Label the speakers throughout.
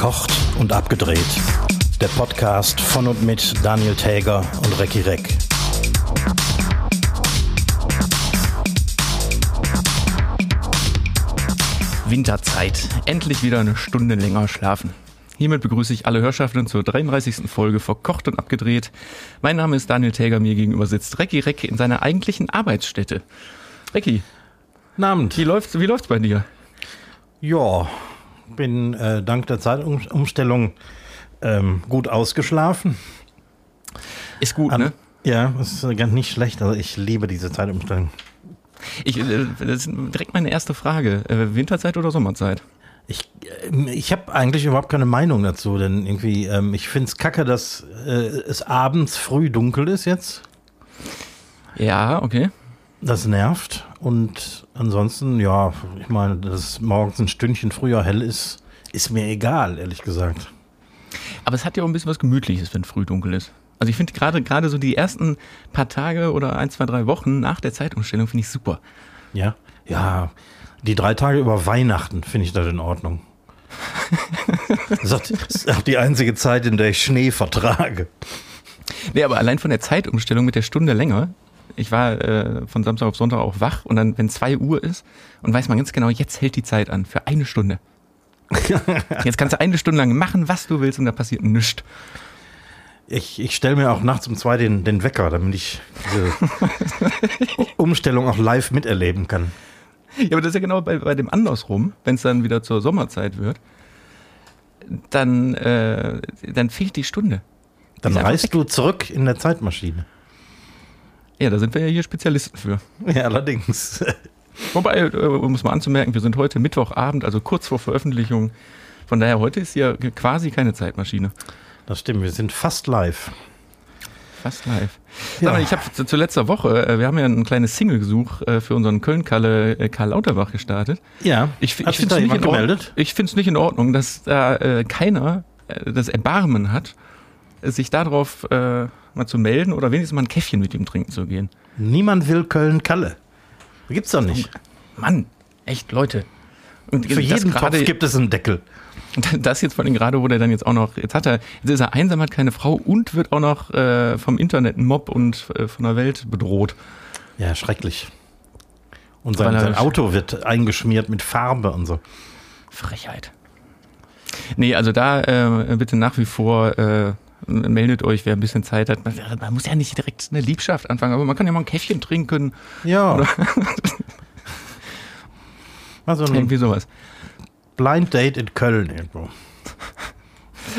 Speaker 1: Verkocht und abgedreht. Der Podcast von und mit Daniel Täger und Recki Reck.
Speaker 2: Winterzeit. Endlich wieder eine Stunde länger schlafen. Hiermit begrüße ich alle Hörschaften zur 33. Folge Verkocht und abgedreht. Mein Name ist Daniel Täger, mir gegenüber sitzt Recki Reck in seiner eigentlichen Arbeitsstätte. Recki,
Speaker 1: Abend.
Speaker 2: wie läuft's, wie läuft's bei dir?
Speaker 1: Ja, bin äh, dank der Zeitumstellung ähm, gut ausgeschlafen.
Speaker 2: Ist gut,
Speaker 1: An-
Speaker 2: ne?
Speaker 1: Ja, das ist ganz nicht schlecht. Also ich liebe diese Zeitumstellung.
Speaker 2: Ich, äh, das ist direkt meine erste Frage. Äh, Winterzeit oder Sommerzeit?
Speaker 1: Ich, äh, ich habe eigentlich überhaupt keine Meinung dazu, denn irgendwie, ähm, ich finde es kacke, dass äh, es abends früh dunkel ist jetzt.
Speaker 2: Ja, okay.
Speaker 1: Das nervt. Und ansonsten, ja, ich meine, dass morgens ein Stündchen früher hell ist, ist mir egal, ehrlich gesagt.
Speaker 2: Aber es hat ja auch ein bisschen was Gemütliches, wenn früh dunkel ist. Also ich finde gerade gerade so die ersten paar Tage oder ein, zwei, drei Wochen nach der Zeitumstellung finde ich super.
Speaker 1: Ja? Ja, die drei Tage über Weihnachten finde ich das in Ordnung. das ist auch- das ist auch die einzige Zeit, in der ich Schnee vertrage.
Speaker 2: Nee, aber allein von der Zeitumstellung mit der Stunde länger. Ich war äh, von Samstag auf Sonntag auch wach und dann, wenn 2 Uhr ist und weiß man ganz genau, jetzt hält die Zeit an für eine Stunde. Jetzt kannst du eine Stunde lang machen, was du willst und da passiert nichts.
Speaker 1: Ich, ich stelle mir auch nachts um zwei den, den Wecker, damit ich diese Umstellung auch live miterleben kann.
Speaker 2: Ja, aber das ist ja genau bei, bei dem andersrum, wenn es dann wieder zur Sommerzeit wird, dann, äh, dann fehlt die Stunde.
Speaker 1: Dann reist du zurück in der Zeitmaschine.
Speaker 2: Ja, da sind wir ja hier Spezialisten für.
Speaker 1: Ja, allerdings.
Speaker 2: Wobei, äh, um es mal anzumerken, wir sind heute Mittwochabend, also kurz vor Veröffentlichung. Von daher, heute ist ja quasi keine Zeitmaschine.
Speaker 1: Das stimmt, wir sind fast live.
Speaker 2: Fast live.
Speaker 1: Ja.
Speaker 2: Mal, ich habe zu, zu letzter Woche, äh, wir haben ja ein kleines Single-Gesuch äh, für unseren Köln-Kalle Karl Lauterbach gestartet.
Speaker 1: Ja,
Speaker 2: Ich, ich finde es nicht,
Speaker 1: gemeldet?
Speaker 2: ich nicht in Ordnung, dass da äh, keiner das Erbarmen hat, sich darauf äh, mal zu melden oder wenigstens mal ein Käffchen mit ihm trinken zu gehen.
Speaker 1: Niemand will Köln-Kalle. Gibt's doch nicht.
Speaker 2: Mann, echt, Leute. Und
Speaker 1: Für jeden
Speaker 2: gerade-
Speaker 1: Topf gibt es einen Deckel.
Speaker 2: Das jetzt vor allem gerade, wo der dann jetzt auch noch, jetzt hat er, jetzt ist er einsam, hat keine Frau und wird auch noch äh, vom Internet ein Mob und äh, von der Welt bedroht.
Speaker 1: Ja, schrecklich. Und sein, sein Auto wird eingeschmiert mit Farbe und so.
Speaker 2: Frechheit. Nee, also da äh, bitte nach wie vor äh, meldet euch, wer ein bisschen Zeit hat. Man, man muss ja nicht direkt eine Liebschaft anfangen, aber man kann ja mal ein Käffchen trinken,
Speaker 1: Ja. Also ein
Speaker 2: irgendwie sowas.
Speaker 1: Blind Date in Köln irgendwo.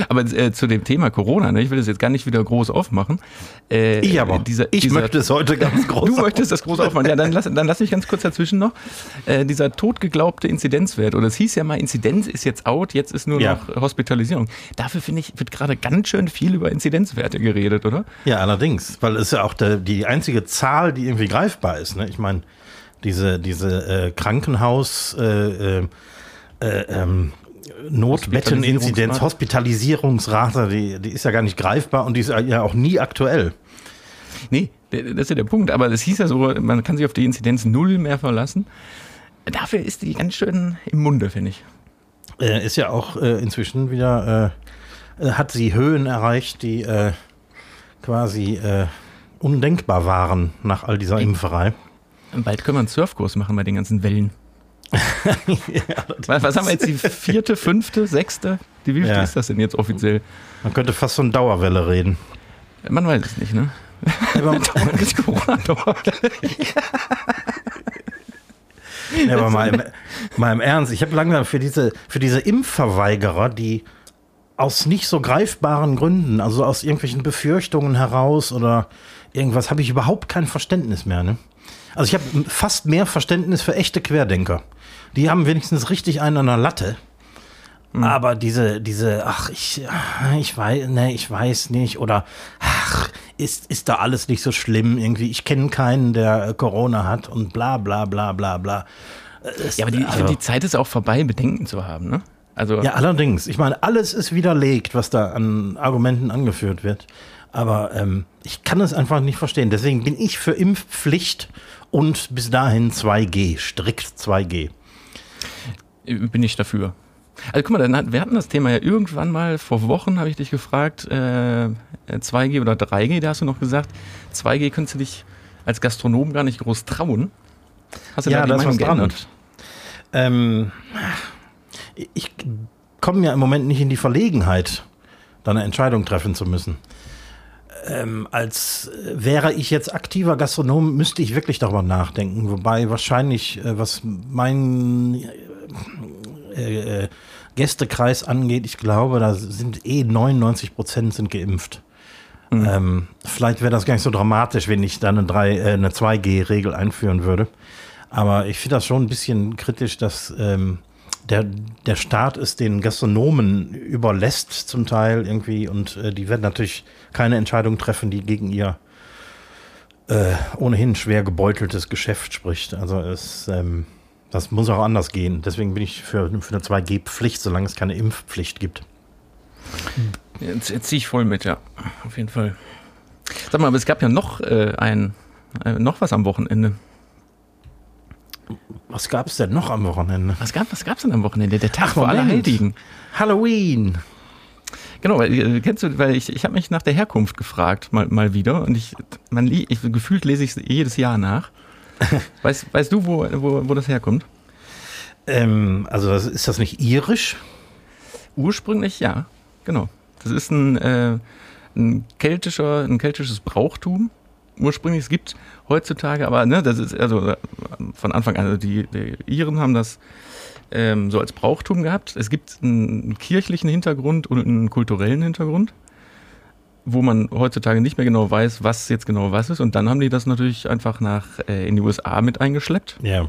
Speaker 2: Aber äh, zu dem Thema Corona, ne, ich will das jetzt gar nicht wieder groß aufmachen. Äh,
Speaker 1: Ich aber.
Speaker 2: Dieser,
Speaker 1: ich
Speaker 2: dieser,
Speaker 1: möchte es heute ganz groß.
Speaker 2: Du möchtest das groß aufmachen. Ja, dann lass, dann lass mich ganz kurz dazwischen noch. Äh, dieser totgeglaubte Inzidenzwert, oder es hieß ja mal, Inzidenz ist jetzt out, jetzt ist nur
Speaker 1: Ja.
Speaker 2: noch Hospitalisierung. Dafür finde ich, wird gerade ganz schön viel über Inzidenzwerte geredet, oder?
Speaker 1: Ja, allerdings, weil es ja auch der, die einzige Zahl, die irgendwie greifbar ist. Ne? Ich meine, diese, diese äh, Krankenhaus, äh, äh, äh, ähm, Notbetteninzidenz, Hospitalisierungsrate, die, die ist ja gar nicht greifbar und die ist ja auch nie aktuell.
Speaker 2: Nee, das ist ja der Punkt. Aber es hieß ja so, man kann sich auf die Inzidenz null mehr verlassen. Dafür ist die ganz schön im Munde, finde ich.
Speaker 1: Äh, ist ja auch äh, inzwischen wieder, äh, äh, hat sie Höhen erreicht, die äh, quasi undenkbar waren nach all dieser Impferei.
Speaker 2: Bald können wir einen Surfkurs machen bei den ganzen Wellen. was, was haben wir jetzt? Die vierte, fünfte, sechste? Die wievielte
Speaker 1: Ja.
Speaker 2: ist das denn jetzt offiziell?
Speaker 1: Man könnte fast von Dauerwelle reden.
Speaker 2: Man weiß es nicht, ne?
Speaker 1: Aber,
Speaker 2: Das Corona-Dauer.
Speaker 1: Ja, aber mal im, mal im Ernst, ich habe langsam für diese, für diese Impfverweigerer, die aus nicht so greifbaren Gründen, also aus irgendwelchen Befürchtungen heraus oder irgendwas, habe ich überhaupt kein Verständnis mehr. Ne? Also ich habe fast mehr Verständnis für echte Querdenker. Die haben wenigstens richtig einen an der Latte. Aber diese, diese, ach, ich, ich weiß, ne, ich weiß nicht, oder ach, ist, ist da alles nicht so schlimm irgendwie. Ich kenne keinen, der Corona hat und bla bla bla bla bla. Es-
Speaker 2: Ja, aber die,
Speaker 1: also-
Speaker 2: die Zeit ist auch vorbei, Bedenken zu haben, ne? Also,
Speaker 1: ja, allerdings. Ich meine, alles ist widerlegt, was da an Argumenten angeführt wird. Aber ähm, ich kann es einfach nicht verstehen. Deswegen bin ich für Impfpflicht und bis dahin 2G, strikt 2G.
Speaker 2: bin ich dafür. Also guck mal, wir hatten das Thema ja irgendwann mal, vor Wochen habe ich dich gefragt, äh, 2G oder 3G, da hast du noch gesagt, 2G könntest du dich als Gastronom gar nicht groß trauen.
Speaker 1: Hast du ja, da die Meinung geändert? Ähm, ich komme ja im Moment nicht in die Verlegenheit, da eine Entscheidung treffen zu müssen. Ähm, als wäre ich jetzt aktiver Gastronom, müsste ich wirklich darüber nachdenken. Wobei wahrscheinlich, äh, was mein äh, äh, Gästekreis angeht, ich glaube, da sind eh 99 Prozent sind geimpft. Mhm. Ähm, vielleicht wäre das gar nicht so dramatisch, wenn ich da eine, äh, eine 2G-Regel einführen würde. Aber ich finde das schon ein bisschen kritisch, dass ähm, der, der Staat es den Gastronomen überlässt zum Teil irgendwie und äh, die werden natürlich keine Entscheidung treffen, die gegen ihr äh, ohnehin schwer gebeuteltes Geschäft spricht. Also es, ähm, das muss auch anders gehen. Deswegen bin ich für, für eine 2G-Pflicht, solange es keine Impfpflicht gibt.
Speaker 2: Jetzt, jetzt ziehe ich voll mit, ja. Auf jeden Fall. Sag mal, aber es gab ja noch äh, ein, äh, noch was am Wochenende.
Speaker 1: Was gab es denn noch am Wochenende?
Speaker 2: Was gab es denn am Wochenende? Der Tag Ach, vor Allerheiligen.
Speaker 1: Halloween.
Speaker 2: Genau, weil, äh, kennst du, weil ich, ich habe mich nach der Herkunft gefragt, mal, mal wieder. Und ich, man, ich gefühlt lese ich es jedes Jahr nach. weißt, weißt du, wo, wo, wo das herkommt?
Speaker 1: Ähm, also ist das nicht irisch?
Speaker 2: Ursprünglich ja, genau. Das ist ein, äh, ein keltischer, ein keltisches Brauchtum ursprünglich. Es gibt heutzutage, aber ne, das ist also von Anfang an, also die, die Iren haben das ähm, so als Brauchtum gehabt. Es gibt einen kirchlichen Hintergrund und einen kulturellen Hintergrund, wo man heutzutage nicht mehr genau weiß, was jetzt genau was ist. Und dann haben die das natürlich einfach nach äh, in die USA mit eingeschleppt.
Speaker 1: Ja.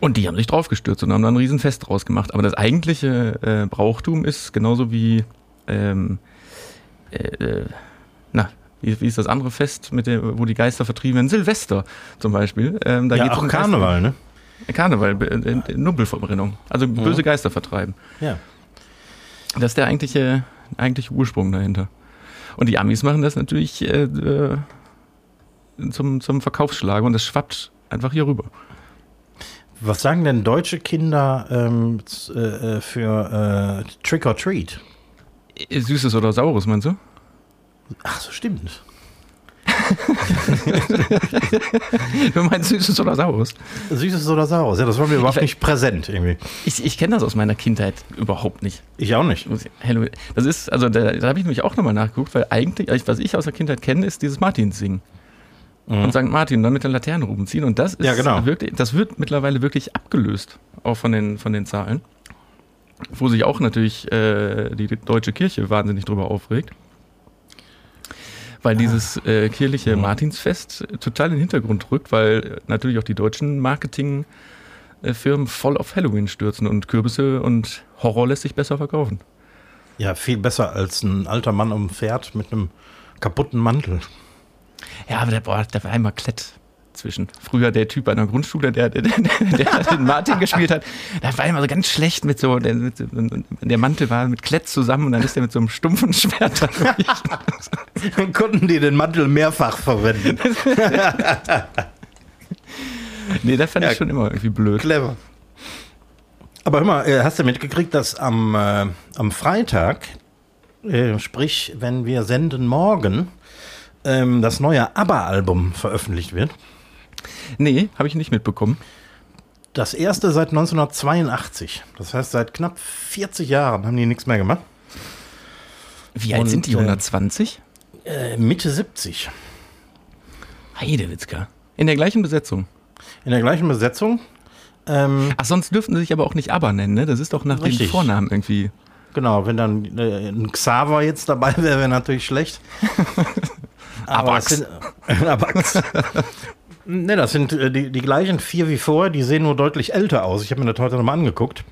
Speaker 2: Und die haben sich draufgestürzt und haben dann ein Riesenfest draus gemacht. Aber das eigentliche äh, Brauchtum ist genauso wie ähm, äh, äh na, wie, wie ist das andere Fest, mit dem, wo die Geister vertrieben werden? Silvester zum Beispiel.
Speaker 1: Ähm, da ja, geht's auch um Karneval, ne?
Speaker 2: Karneval, äh, Nubbelverbrennung. Also böse ja. Geister vertreiben.
Speaker 1: Ja.
Speaker 2: Das ist der eigentliche, eigentliche Ursprung dahinter. Und die Amis machen das natürlich äh, äh zum, zum Verkaufsschlager und das schwappt einfach hier rüber.
Speaker 1: Was sagen denn deutsche Kinder ähm, äh, für äh, Trick or Treat?
Speaker 2: Süßes oder Saures, meinst du?
Speaker 1: Ach so, stimmt.
Speaker 2: du meinst Süßes oder Saures?
Speaker 1: Süßes oder Saures, ja, das war mir überhaupt ich, nicht präsent irgendwie.
Speaker 2: Ich, ich kenne das aus meiner Kindheit überhaupt nicht.
Speaker 1: Ich auch nicht.
Speaker 2: Das ist, also da, da habe ich nämlich auch nochmal nachgeguckt, weil eigentlich, was ich aus der Kindheit kenne, ist dieses Martins-Singen. Mhm. Und St. Martin dann mit der Laterne rumziehen. Und das ist
Speaker 1: ja, genau.
Speaker 2: wirklich, das wird mittlerweile wirklich abgelöst, auch von den, von den Zahlen. Wo sich auch natürlich äh, die deutsche Kirche wahnsinnig drüber aufregt weil dieses äh, kirchliche Martinsfest total in den Hintergrund rückt, weil natürlich auch die deutschen Marketingfirmen voll auf Halloween stürzen und Kürbisse und Horror lässt sich besser verkaufen.
Speaker 1: Ja, viel besser als ein alter Mann um Pferd mit einem kaputten Mantel.
Speaker 2: Ja, aber der, boah, der war einmal klett zwischen. Früher der Typ an der Grundschule, der, der, der, den Martin gespielt hat, der war immer so ganz schlecht mit so, der, mit, der Mantel war mit Klett zusammen und dann ist er mit so einem stumpfen Schwert da
Speaker 1: Dann konnten die den Mantel mehrfach verwenden.
Speaker 2: nee, das fand ja, ich schon immer irgendwie blöd.
Speaker 1: Clever. Aber hör mal, äh, hast du mitgekriegt, dass am, äh, am Freitag, äh, sprich, wenn wir senden morgen, ähm, das neue ABBA-Album veröffentlicht wird?
Speaker 2: Nee, habe ich nicht mitbekommen.
Speaker 1: Das erste seit 1982. Das heißt, seit knapp 40 Jahren haben die nichts mehr gemacht.
Speaker 2: Wie alt Und, sind die? 120?
Speaker 1: Äh, Mitte 70.
Speaker 2: Heidewitzka. In der gleichen Besetzung.
Speaker 1: In der gleichen Besetzung.
Speaker 2: Ähm, Ach, sonst dürften sie sich aber auch nicht ABBA nennen, ne? Das ist doch nach richtig. dem Vornamen irgendwie.
Speaker 1: Genau, wenn dann äh, ein Xaver jetzt dabei wäre, wäre natürlich schlecht.
Speaker 2: aber Abax.
Speaker 1: Sind, Abax. Ne, das sind äh, die, die gleichen vier wie vorher, die sehen nur deutlich älter aus. Ich habe mir das heute nochmal angeguckt.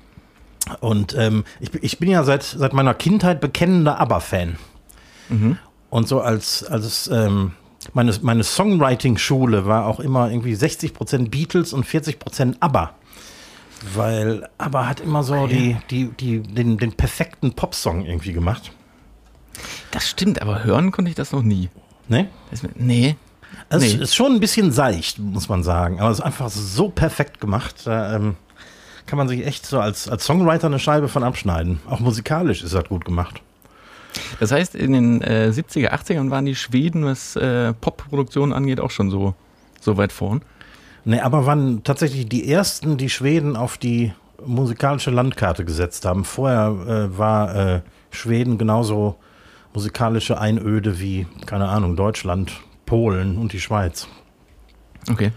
Speaker 1: Und ähm, ich, ich bin ja seit, seit meiner Kindheit bekennender ABBA-Fan. Mhm. Und so als, als ähm, meine, meine Songwriting-Schule war auch immer irgendwie 60% Beatles und 40% ABBA. Weil ABBA hat immer so ah, die, die, die, den, den perfekten Popsong irgendwie gemacht.
Speaker 2: Das stimmt, aber hören konnte ich das noch nie.
Speaker 1: Nee?
Speaker 2: Das, nee.
Speaker 1: Es nee. ist schon ein bisschen seicht, muss man sagen. Aber es ist einfach so perfekt gemacht. Da, ähm, kann man sich echt so als, als Songwriter eine Scheibe von abschneiden. Auch musikalisch ist das gut gemacht.
Speaker 2: Das heißt, in den äh, 70er, 80ern waren die Schweden, was äh, Popproduktion angeht, auch schon so, so weit vorn.
Speaker 1: Nee, aber waren tatsächlich die ersten, die Schweden auf die musikalische Landkarte gesetzt haben. Vorher äh, war äh, Schweden genauso musikalische Einöde wie, keine Ahnung, Deutschland, Polen und die Schweiz.
Speaker 2: Okay.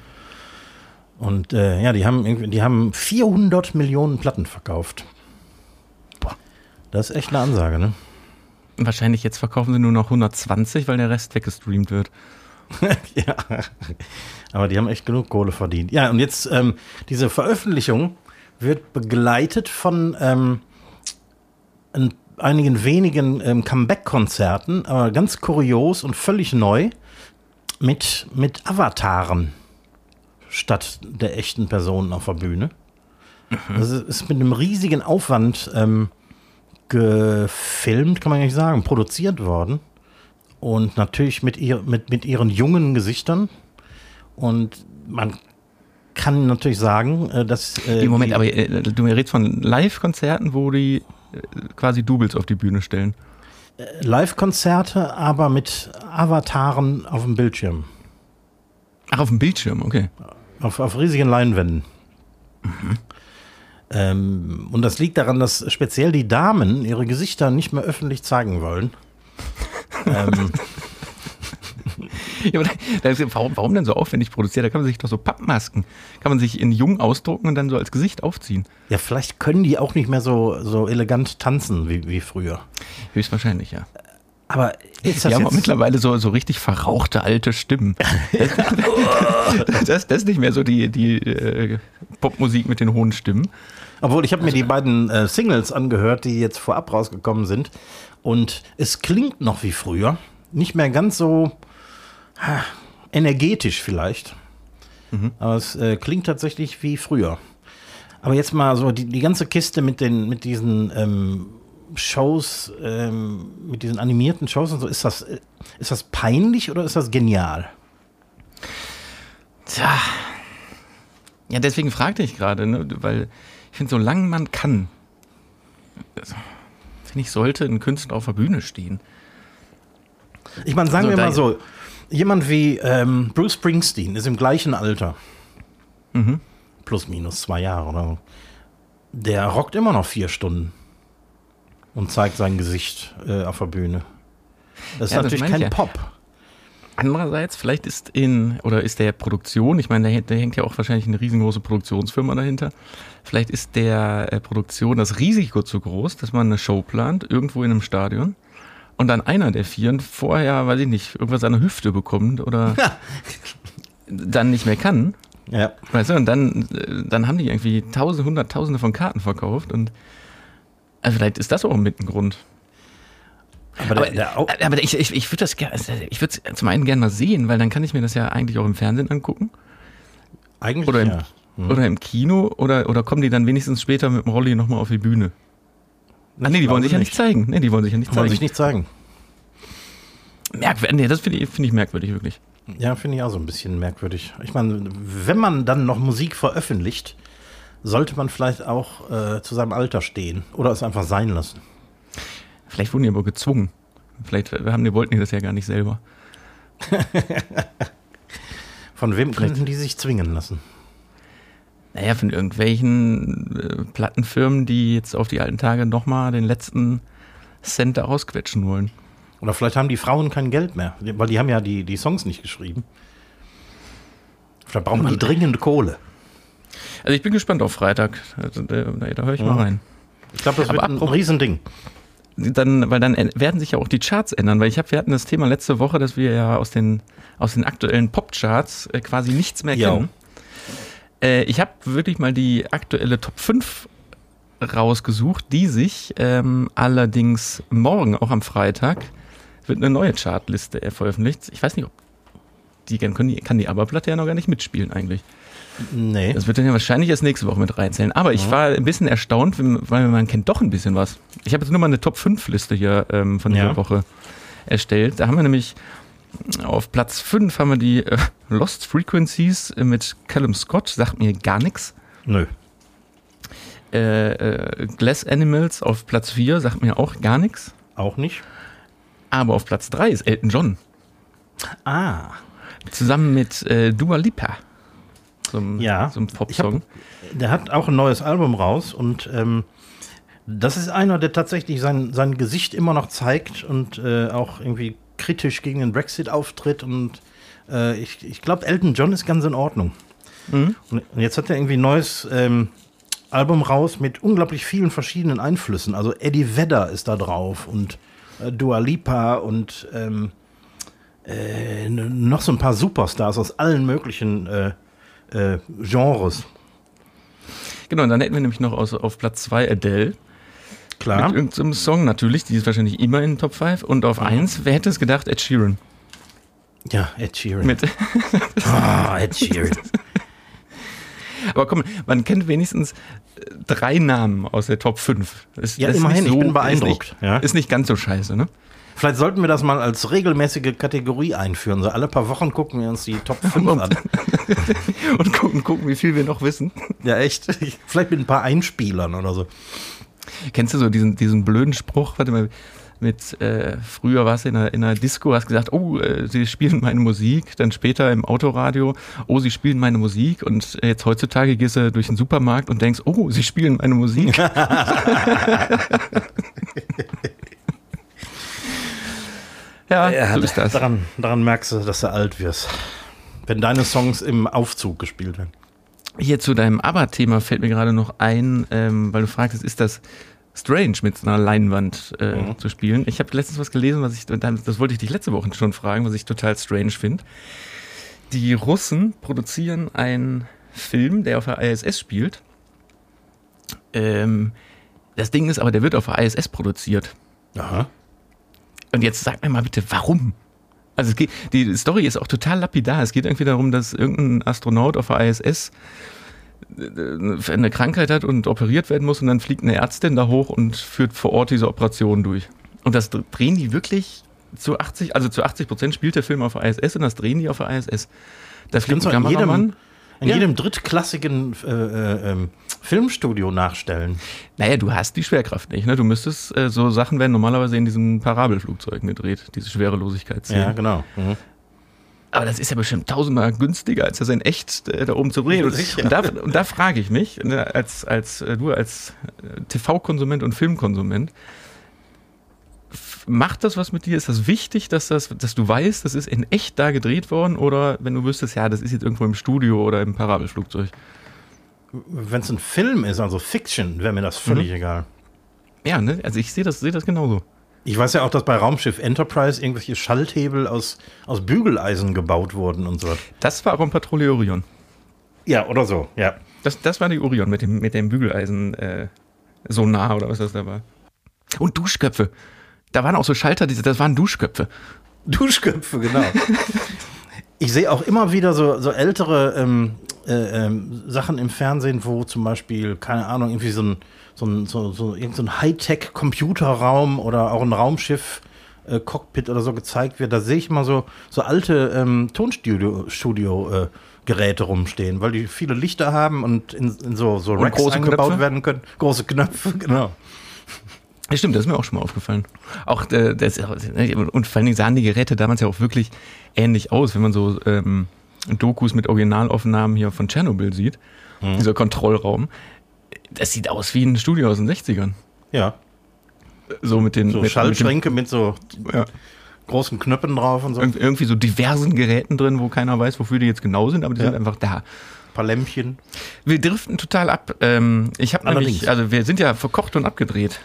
Speaker 1: Und äh, ja, die haben, die haben 400 Millionen Platten verkauft.
Speaker 2: Boah.
Speaker 1: Das ist echt eine Ansage, ne?
Speaker 2: Wahrscheinlich jetzt verkaufen sie nur noch 120, weil der Rest weggestreamt wird.
Speaker 1: ja. Aber die haben echt genug Kohle verdient. Ja, und jetzt ähm, diese Veröffentlichung wird begleitet von ähm, ein, einigen wenigen ähm, Comeback-Konzerten, aber ganz kurios und völlig neu mit, mit Avataren statt der echten Personen auf der Bühne. Das ist- ist mit einem riesigen Aufwand ähm, gefilmt, kann man nicht sagen, produziert worden. Und natürlich mit, ihr, mit, mit ihren jungen Gesichtern. Und man kann natürlich sagen, äh, dass. Äh,
Speaker 2: Moment,
Speaker 1: die-
Speaker 2: aber äh, du redest von Live-Konzerten, wo die äh, quasi Doubles auf die Bühne stellen.
Speaker 1: Live-Konzerte, aber mit Avataren auf dem Bildschirm.
Speaker 2: Ach, auf dem Bildschirm, okay.
Speaker 1: Auf, auf riesigen Leinwänden. Ähm, und das liegt daran, dass speziell die Damen ihre Gesichter nicht mehr öffentlich zeigen wollen. ähm,
Speaker 2: Ja, aber da ist, warum, warum denn so aufwendig produziert? Da kann man sich doch so Pappmasken, kann man sich in jung ausdrucken und dann so als Gesicht aufziehen.
Speaker 1: ja, vielleicht können die auch nicht mehr so, so elegant tanzen wie, wie früher.
Speaker 2: Höchstwahrscheinlich, ja.
Speaker 1: Aber ist das
Speaker 2: Die haben auch mittlerweile so, so richtig verrauchte alte Stimmen. Das, das ist nicht mehr so die, die äh, Popmusik mit den hohen Stimmen.
Speaker 1: Obwohl, ich habe mir die beiden äh, Singles angehört, die jetzt vorab rausgekommen sind. Und es klingt noch wie früher. Nicht mehr ganz so ha, energetisch vielleicht. Aber es äh, klingt tatsächlich wie früher. Aber jetzt mal so die, die ganze Kiste mit, den, mit diesen ähm, Shows, ähm, mit diesen animierten Shows und so, ist das, ist das peinlich oder ist das genial?
Speaker 2: Tja. Ja, deswegen fragte ich gerade, ne, weil ich finde, solange man kann, also, finde ich, sollte ein Künstler auf der Bühne stehen.
Speaker 1: Ich meine, sagen
Speaker 2: Also
Speaker 1: wir mal so, jemand wie ähm, Bruce Springsteen ist im gleichen Alter.
Speaker 2: Mhm.
Speaker 1: Plus, minus zwei Jahre oder so. Der rockt immer noch vier Stunden und zeigt sein Gesicht äh, auf der Bühne. Das ist
Speaker 2: Ja, das
Speaker 1: natürlich
Speaker 2: meine
Speaker 1: kein
Speaker 2: ja.
Speaker 1: Pop.
Speaker 2: Andererseits, vielleicht ist in, oder ist der Produktion, ich meine, da, hängt- da hängt ja auch wahrscheinlich eine riesengroße Produktionsfirma dahinter. Vielleicht ist der äh, Produktion das Risiko zu groß, dass man eine Show plant, irgendwo in einem Stadion, und dann einer der Vieren vorher, weiß ich nicht, irgendwas an der Hüfte bekommt oder dann nicht mehr kann.
Speaker 1: Ja.
Speaker 2: Weißt du, und dann, äh, dann haben die irgendwie tausende, hunderttausende von Karten verkauft und also vielleicht ist das auch mit ein Grund.
Speaker 1: Aber, der,
Speaker 2: Aber,
Speaker 1: der, Au-
Speaker 2: aber ich, ich, ich würde das gerne, ich würde es zum einen gerne mal sehen, weil dann kann ich mir das ja eigentlich auch im Fernsehen angucken
Speaker 1: eigentlich
Speaker 2: oder im,
Speaker 1: ja. Hm.
Speaker 2: oder im Kino oder, oder kommen die dann wenigstens später mit dem Rolli nochmal auf die Bühne? Ah, nee, die wollen sich ja nicht zeigen. Nee, die wollen sich ja nicht
Speaker 1: Wollen
Speaker 2: zeigen.
Speaker 1: sich nicht zeigen.
Speaker 2: Merkwürdig, nee, das finde ich, finde ich merkwürdig, wirklich.
Speaker 1: Ja, finde ich auch so ein bisschen merkwürdig. Ich meine, wenn man dann noch Musik veröffentlicht, sollte man vielleicht auch äh, zu seinem Alter stehen oder es einfach sein lassen.
Speaker 2: Vielleicht wurden die aber gezwungen. Vielleicht haben die, wollten die das ja gar nicht selber.
Speaker 1: Von wem könnten die sich zwingen lassen?
Speaker 2: Naja, von irgendwelchen äh, Plattenfirmen, die jetzt auf die alten Tage nochmal den letzten Cent da rausquetschen wollen.
Speaker 1: Oder vielleicht haben die Frauen kein Geld mehr, weil die haben ja die, die Songs nicht geschrieben. Vielleicht brauchen die dringend Kohle.
Speaker 2: Also ich bin gespannt auf Freitag. Also, da, da, da höre ich mal
Speaker 1: Ja.
Speaker 2: rein.
Speaker 1: Ich glaube, das
Speaker 2: Aber
Speaker 1: wird ein Riesending.
Speaker 2: Dann, weil dann werden sich ja auch die Charts ändern, weil ich habe, wir hatten das Thema letzte Woche, dass wir ja aus den, aus den aktuellen Popcharts äh, quasi nichts mehr
Speaker 1: Ja.
Speaker 2: kennen. Äh, ich habe wirklich mal die aktuelle Top 5 rausgesucht, die sich ähm, allerdings morgen, auch am Freitag, wird eine neue Chartliste äh, veröffentlicht. Ich weiß nicht, ob die, können die kann die ABBA-Platte ja noch gar nicht mitspielen eigentlich.
Speaker 1: Nee.
Speaker 2: Das wird dann ja wahrscheinlich erst nächste Woche mit reinzählen. Aber ich war ein bisschen erstaunt, weil man kennt doch ein bisschen was. Ich habe jetzt nur mal eine Top-5-Liste hier ähm, von dieser
Speaker 1: Ja.
Speaker 2: Woche erstellt. Da haben wir nämlich auf Platz 5 haben wir die äh, Lost Frequencies mit Callum Scott, sagt mir gar nichts.
Speaker 1: Nö.
Speaker 2: Äh, äh, Glass Animals auf Platz 4 sagt mir auch gar nichts.
Speaker 1: Auch nicht.
Speaker 2: Aber auf Platz 3 ist Elton John.
Speaker 1: Ah.
Speaker 2: Zusammen mit äh, Dua Lipa. So einem,
Speaker 1: Ja.
Speaker 2: so einem Popsong.
Speaker 1: der hat auch ein neues Album raus und ähm, das ist einer, der tatsächlich sein, sein Gesicht immer noch zeigt und äh, auch irgendwie kritisch gegen den Brexit auftritt. Und äh, ich, ich glaube, Elton John ist ganz in Ordnung.
Speaker 2: Mhm.
Speaker 1: Und jetzt hat er irgendwie ein neues ähm, Album raus mit unglaublich vielen verschiedenen Einflüssen. Also Eddie Vedder ist da drauf und äh, Dua Lipa und ähm, äh, noch so ein paar Superstars aus allen möglichen äh, Genres.
Speaker 2: Genau, und dann hätten wir nämlich noch aus, auf Platz 2 Adele.
Speaker 1: Klar.
Speaker 2: Mit irgendeinem Song natürlich, die ist wahrscheinlich immer in den Top 5. Und auf 1, wer hätte es gedacht, Ed Sheeran.
Speaker 1: Ja, Ed Sheeran.
Speaker 2: Mit,
Speaker 1: Ah, Ed Sheeran.
Speaker 2: aber komm, man kennt wenigstens äh, drei Namen aus der Top 5. Ist,
Speaker 1: Ja,
Speaker 2: ist
Speaker 1: immerhin,
Speaker 2: nicht
Speaker 1: ich bin
Speaker 2: Ist
Speaker 1: beeindruckt,
Speaker 2: nicht,
Speaker 1: ja.
Speaker 2: ist nicht ganz so scheiße, ne?
Speaker 1: Vielleicht sollten wir das mal als regelmäßige Kategorie einführen. So alle paar Wochen gucken wir uns die Top 5 an.
Speaker 2: Und gucken, gucken, wie viel wir noch wissen.
Speaker 1: Ja, echt. Vielleicht mit ein paar Einspielern oder so.
Speaker 2: Kennst du so diesen, diesen blöden Spruch, warte mal, mit, äh, früher warst du in einer, in einer Disco, hast gesagt, oh, äh, sie spielen meine Musik, dann später im Autoradio, oh, sie spielen meine Musik und jetzt heutzutage gehst du durch den Supermarkt und denkst, oh, sie spielen meine Musik. ja, so ist das.
Speaker 1: Daran, daran merkst du, dass du alt wirst. Wenn deine Songs im Aufzug gespielt werden.
Speaker 2: Hier zu deinem ABBA-Thema fällt mir gerade noch ein, ähm, weil du fragst, ist das strange, mit so einer Leinwand äh,
Speaker 1: Mhm.
Speaker 2: zu spielen? Ich habe letztens was gelesen, was ich, das wollte ich dich letzte Woche schon fragen, was ich total strange finde. Die Russen produzieren einen Film, der auf der ISS spielt. Ähm, das Ding ist aber, der wird auf der ISS produziert.
Speaker 1: Aha.
Speaker 2: Und jetzt sag mir mal bitte, warum? Also es geht, die Story ist auch total lapidar. Es geht irgendwie darum, dass irgendein Astronaut auf der ISS äh, eine Krankheit hat und operiert werden muss und dann fliegt eine Ärztin da hoch und führt vor Ort diese Operation durch. Und das drehen die wirklich zu 80, also zu 80 Prozent spielt der Film auf der ISS und das drehen die auf der ISS. Da fliegt ein Kameramann.
Speaker 1: jedem, in
Speaker 2: Ja.
Speaker 1: jedem drittklassigen äh, äh, ähm, Filmstudio nachstellen.
Speaker 2: Naja, du hast die Schwerkraft nicht. Ne? Du müsstest, äh, so Sachen werden normalerweise in diesen Parabelflugzeugen gedreht, diese Schwerelosigkeitsszenen.
Speaker 1: Ja, genau. Mhm.
Speaker 2: Aber das ist ja bestimmt tausendmal günstiger, als das in echt äh, da oben zu drehen. Und, da, und da frage ich mich, ne, als, als äh, du als äh, TV-Konsument und Filmkonsument, macht das was mit dir? Ist das wichtig, dass, das, dass du weißt, das ist in echt da gedreht worden? Oder wenn du wüsstest, ja, das ist jetzt irgendwo im Studio oder im Parabelflugzeug?
Speaker 1: Wenn es ein Film ist, also Fiction, wäre mir das völlig
Speaker 2: Mhm.
Speaker 1: egal.
Speaker 2: Ja, ne? also ich sehe das, sehe das genauso.
Speaker 1: Ich weiß ja auch, dass bei Raumschiff Enterprise irgendwelche Schalthebel aus, aus Bügeleisen gebaut wurden und so.
Speaker 2: Das war Raumpatrouille Orion.
Speaker 1: Ja, oder so, ja.
Speaker 2: Das, das war die Orion mit dem, mit dem Bügeleisen äh, Sonar oder was das da war. Und Duschköpfe. Da waren auch so Schalter, das waren Duschköpfe.
Speaker 1: Duschköpfe, genau. ich sehe auch immer wieder so, so ältere ähm, äh, ähm, Sachen im Fernsehen, wo zum Beispiel, keine Ahnung, irgendwie so ein, so ein, so, so, so ein Hightech-Computerraum oder auch ein Raumschiff. äh, Cockpit oder so gezeigt wird, da sehe ich immer so, so alte ähm, Tonstudio Studio, äh, rumstehen, weil die viele Lichter haben und in, in so, so Racks eingebaut
Speaker 2: Knöpfe?
Speaker 1: werden können. Große Knöpfe, genau.
Speaker 2: Ja, stimmt, das ist mir auch schon mal aufgefallen. Auch äh, das, und vor allen Dingen sahen die Geräte damals ja auch wirklich ähnlich aus, wenn man so ähm, Dokus mit Originalaufnahmen hier von Tschernobyl sieht, dieser Kontrollraum. Das sieht aus wie ein Studio aus den 60ern.
Speaker 1: Ja,
Speaker 2: So mit den
Speaker 1: so
Speaker 2: mit,
Speaker 1: Schaltschränke mit so
Speaker 2: Mit dem, ja,
Speaker 1: großen Knöpfen drauf und so.
Speaker 2: Irg- irgendwie so diversen Geräten drin, wo keiner weiß, wofür die jetzt genau sind, aber die
Speaker 1: Ja.
Speaker 2: sind einfach da.
Speaker 1: paar Lämpchen.
Speaker 2: Wir driften total ab. Ähm, ich habe nämlich, also wir sind ja verkocht und abgedreht.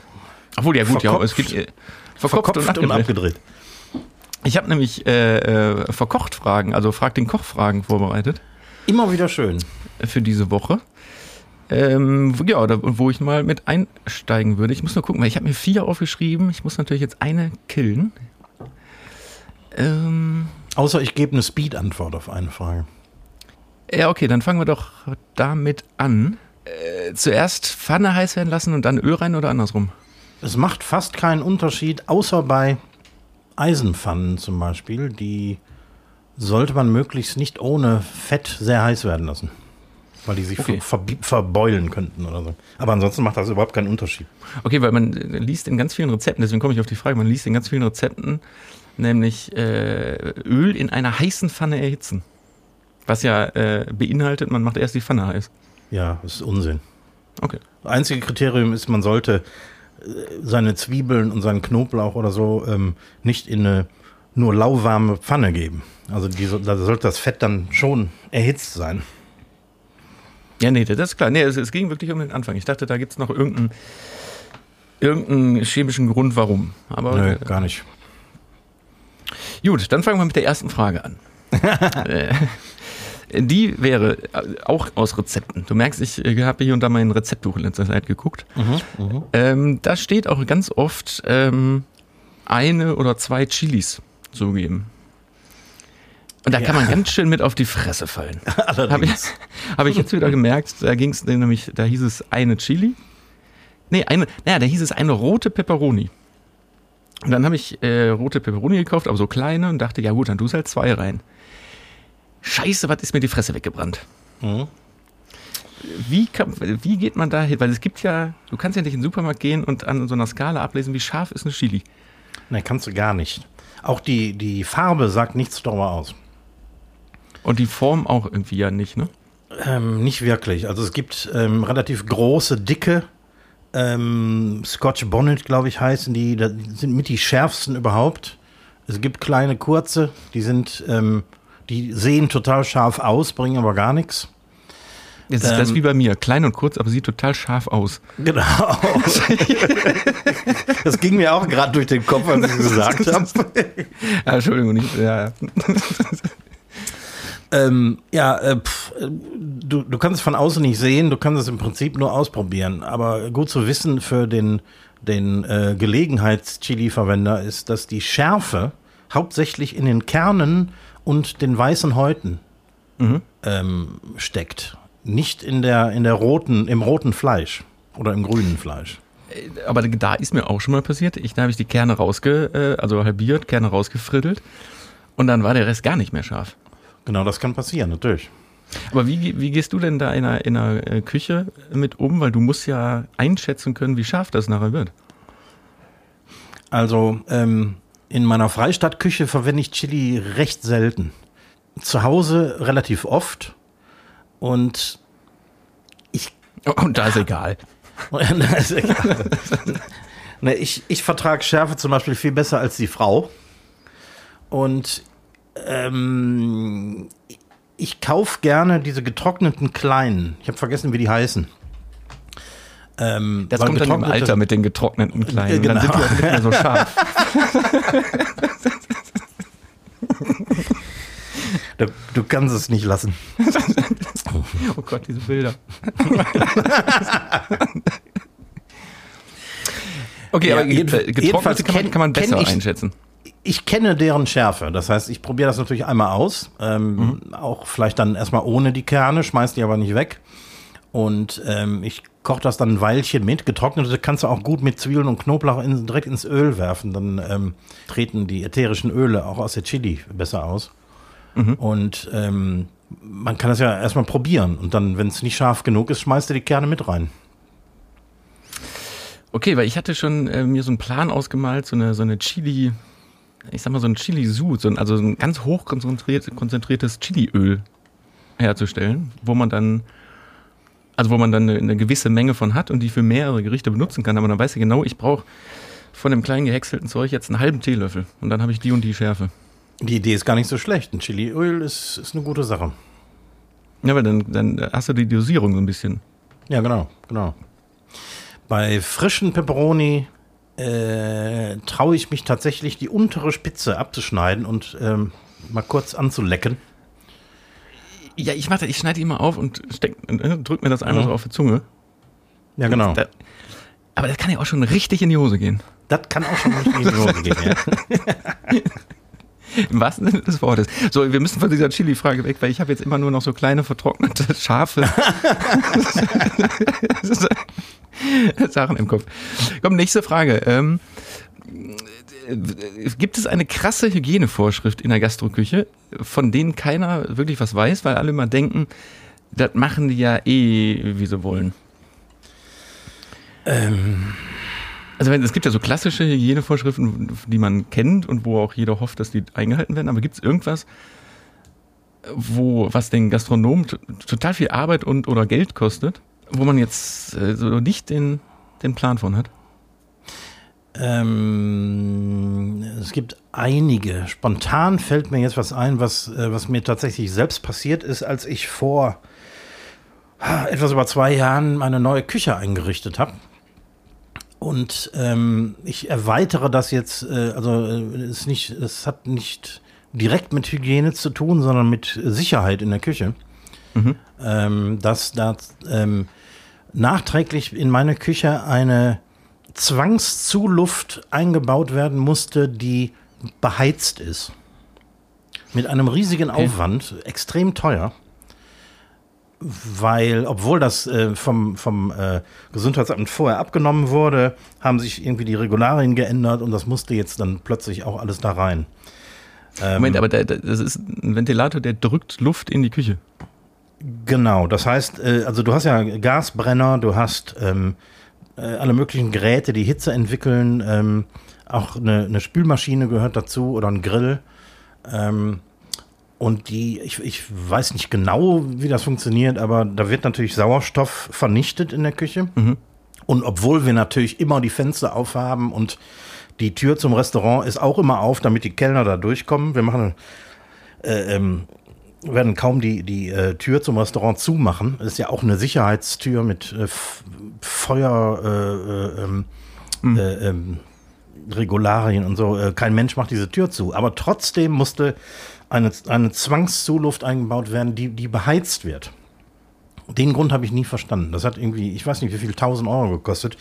Speaker 2: Obwohl, ja gut, ja,
Speaker 1: Verkopft.
Speaker 2: es gibt äh, verkopft, und abgedreht.
Speaker 1: abgedreht.
Speaker 2: Ich habe nämlich äh, äh, verkocht Fragen, also frag den Koch Fragen vorbereitet
Speaker 1: Immer wieder schön.
Speaker 2: für diese Woche. Ähm, ja, da, wo ich mal mit einsteigen würde. Ich muss nur gucken, weil ich habe mir vier aufgeschrieben. Ich muss natürlich jetzt eine killen. Ähm,
Speaker 1: Außer ich gebe eine Speed-Antwort auf eine Frage.
Speaker 2: ja, okay, dann fangen wir doch damit an. Äh, zuerst Pfanne heiß werden lassen und dann Öl rein oder andersrum?
Speaker 1: Es macht fast keinen Unterschied, außer bei Eisenpfannen zum Beispiel. Die sollte man möglichst nicht ohne Fett sehr heiß werden lassen. weil die sich
Speaker 2: Okay.
Speaker 1: ver verbeulen könnten oder so. Aber ansonsten macht das überhaupt keinen Unterschied.
Speaker 2: Okay, weil man äh, liest in ganz vielen Rezepten, deswegen komme ich auf die Frage, man liest in ganz vielen Rezepten, nämlich äh, Öl in einer heißen Pfanne erhitzen. Was ja äh, beinhaltet, man macht erst die Pfanne heiß.
Speaker 1: Ja, das ist Unsinn.
Speaker 2: Okay.
Speaker 1: Das einzige Kriterium ist, man sollte seine Zwiebeln und seinen Knoblauch oder so ähm, nicht in eine nur lauwarme Pfanne geben. Also die, da sollte das Fett dann schon erhitzt sein.
Speaker 2: Ja, nee, das ist klar. Nee, es, es ging wirklich um den Anfang. Ich dachte, da gibt es noch irgendeinen irgendeinen chemischen Grund, warum. Aber
Speaker 1: Nö,
Speaker 2: äh,
Speaker 1: gar nicht.
Speaker 2: Gut, dann fangen wir mit der ersten Frage an. Äh, Die wäre äh, auch aus Rezepten. Du merkst, ich äh, habe hier und da mein Rezeptbuch in letzter Zeit geguckt. Ähm, da steht auch ganz oft ähm, eine oder zwei Chilis zugeben. Und da kann man ganz schön mit auf die Fresse fallen. Habe ich, hab ich jetzt wieder gemerkt, da ging es nämlich, da hieß es eine Chili. Nee, eine, naja, da hieß es eine rote Pepperoni. Und dann habe ich äh, rote Pepperoni gekauft, aber so kleine und dachte, ja gut, dann tust halt zwei rein. Scheiße, was ist mir die Fresse weggebrannt?
Speaker 1: Mhm.
Speaker 2: Wie, kann, wie geht man da hin? Weil es gibt ja, du kannst ja nicht in den Supermarkt gehen und an so einer Skala ablesen, wie scharf ist eine Chili.
Speaker 1: Nee, kannst du gar nicht. Auch die, die Farbe sagt nichts darüber aus.
Speaker 2: Und die Form auch irgendwie ja nicht, ne?
Speaker 1: Ähm, nicht wirklich. Also es gibt ähm, relativ große, dicke ähm, Scotch Bonnet, glaube ich, heißen die. Das sind mit die schärfsten überhaupt. Es gibt kleine, kurze, die sind, ähm, die sehen total scharf aus, bringen aber gar nichts.
Speaker 2: Das ist das
Speaker 1: Ähm,
Speaker 2: wie bei mir. Klein und kurz, aber sieht total scharf aus.
Speaker 1: Genau. das ging mir auch gerade durch den Kopf, als ich es gesagt habe.
Speaker 2: Ja, Entschuldigung, nicht. Ja, ja.
Speaker 1: Ähm, ja, äh, pff, du, du kannst es von außen nicht sehen, du kannst es im Prinzip nur ausprobieren. Aber gut zu wissen für den, den äh, Gelegenheits-Chili-Verwender ist, dass die Schärfe hauptsächlich in den Kernen und den weißen Häuten ähm, steckt. Nicht in der, in der roten, im roten Fleisch oder im grünen Fleisch.
Speaker 2: Aber da ist mir auch schon mal passiert. Ich, da habe ich die Kerne rausge, äh, also halbiert, Kerne rausgefrittelt. Und dann war der Rest gar nicht mehr scharf.
Speaker 1: Genau, das kann passieren, natürlich.
Speaker 2: Aber wie, wie gehst du denn da in einer, in einer äh, Küche mit um? Weil du musst ja einschätzen können, wie scharf das nachher wird.
Speaker 1: Also ähm, in meiner Freistadtküche verwende ich Chili recht selten. Zu Hause relativ oft. Und ich,
Speaker 2: Und da ist egal.
Speaker 1: Na, ist egal. Ne, ich, ich vertrage Schärfe zum Beispiel viel besser als die Frau. Und ähm, ich kaufe gerne diese getrockneten kleinen. Ich habe vergessen, wie die heißen. Ähm,
Speaker 2: Das kommt dann im Alter mit den getrockneten Kleinen.
Speaker 1: Äh,
Speaker 2: Dann sind die
Speaker 1: genau.
Speaker 2: auch nicht mehr so scharf.
Speaker 1: Du, du kannst es nicht lassen.
Speaker 2: Oh Gott, diese Bilder. okay,
Speaker 1: Ja,
Speaker 2: aber
Speaker 1: jedenf-
Speaker 2: getrocknete
Speaker 1: jedenfalls
Speaker 2: kann man, kann man besser
Speaker 1: ich-
Speaker 2: einschätzen.
Speaker 1: ich kenne deren Schärfe. Das heißt, ich probiere das natürlich einmal aus. Ähm, Auch vielleicht dann erstmal ohne die Kerne, schmeiß die aber nicht weg. Und ähm, ich koche das dann ein Weilchen mit. Getrocknete kannst du auch gut mit Zwiebeln und Knoblauch in, direkt ins Öl werfen. Dann ähm, treten die ätherischen Öle auch aus der Chili besser aus. Und ähm, man kann das ja erstmal probieren. Und dann, wenn es nicht scharf genug ist, schmeißt du die Kerne mit rein.
Speaker 2: Okay, weil ich hatte schon äh, mir so einen Plan ausgemalt, so eine, so eine Chili, ich sag mal so ein Chili-Sud, so ein, also so ein ganz hoch konzentriert, konzentriertes Chiliöl herzustellen, wo man dann, also wo man dann eine, eine gewisse Menge von hat und die für mehrere Gerichte benutzen kann. Aber dann weiß ich genau, ich brauche von dem kleinen gehäckselten Zeug jetzt einen halben Teelöffel und dann habe ich die und die Schärfe.
Speaker 1: Die Idee ist gar nicht so schlecht. Ein Chiliöl ist, ist eine gute Sache.
Speaker 2: Ja, weil dann, dann hast du die Dosierung so ein bisschen.
Speaker 1: Ja, genau, genau. Bei frischen Peperoni äh, traue ich mich tatsächlich, die untere Spitze abzuschneiden und ähm, mal kurz anzulecken.
Speaker 2: Ja, ich mache, ich schneide die immer auf und steck, äh, drück mir das einmal so auf die Zunge.
Speaker 1: Ja, genau.
Speaker 2: Da, aber das kann ja auch schon richtig in die Hose gehen.
Speaker 1: Das kann auch schon richtig in die Hose gehen. Ja.
Speaker 2: Im wahrsten Sinne des Wortes. So, wir müssen von dieser Chili-Frage weg, weil ich habe jetzt immer nur noch so kleine vertrocknete Schafe. Sachen im Kopf. Komm, nächste Frage. Ähm, äh, gibt es eine krasse Hygienevorschrift in der Gastroküche, von denen keiner wirklich was weiß, weil alle immer denken, Das machen die ja eh, wie sie wollen.
Speaker 1: Ähm,
Speaker 2: Also es gibt ja so klassische Hygienevorschriften, die man kennt und wo auch jeder hofft, dass die eingehalten werden. Aber gibt es irgendwas, wo was den Gastronomen total viel Arbeit und oder Geld kostet, wo man jetzt äh, so nicht den, den Plan von hat?
Speaker 1: Ähm, es gibt einige. Spontan fällt mir jetzt was ein, was, äh, was mir tatsächlich selbst passiert ist, als ich vor etwas über zwei Jahren meine neue Küche eingerichtet habe. Und ähm, ich erweitere das jetzt, äh, also äh, es, ist nicht, es hat nicht direkt mit Hygiene zu tun, sondern mit Sicherheit in der Küche. Ähm, dass da ähm, nachträglich in meine Küche eine Zwangszuluft eingebaut werden musste, die beheizt ist. Mit einem riesigen
Speaker 2: Okay.
Speaker 1: Aufwand, extrem teuer. Weil, obwohl das äh, vom, vom äh, Gesundheitsamt vorher abgenommen wurde, haben sich irgendwie die Regularien geändert und das musste jetzt dann plötzlich auch alles da rein. Ähm,
Speaker 2: Moment, aber da, da, das ist ein Ventilator, der drückt Luft in die Küche.
Speaker 1: Genau, das heißt, äh, also du hast ja Gasbrenner, du hast ähm, äh, alle möglichen Geräte, die Hitze entwickeln, ähm, auch eine, eine Spülmaschine gehört dazu oder ein Grill. Ähm, und die, ich, ich weiß nicht genau, wie das funktioniert, aber da wird natürlich Sauerstoff vernichtet in der Küche. Und obwohl wir natürlich immer die Fenster aufhaben und die Tür zum Restaurant ist auch immer auf, damit die Kellner da durchkommen. Wir machen äh, ähm, werden kaum die, die äh, Tür zum Restaurant zumachen. Das ist ja auch eine Sicherheitstür mit äh, Feuer, äh, ähm, Regularien und so. Äh, kein Mensch macht diese Tür zu. Aber trotzdem musste eine, eine Zwangszuluft eingebaut werden, die, die beheizt wird. Den Grund habe ich nie verstanden. Das hat irgendwie, ich weiß nicht, wie viel, 1000 Euro gekostet.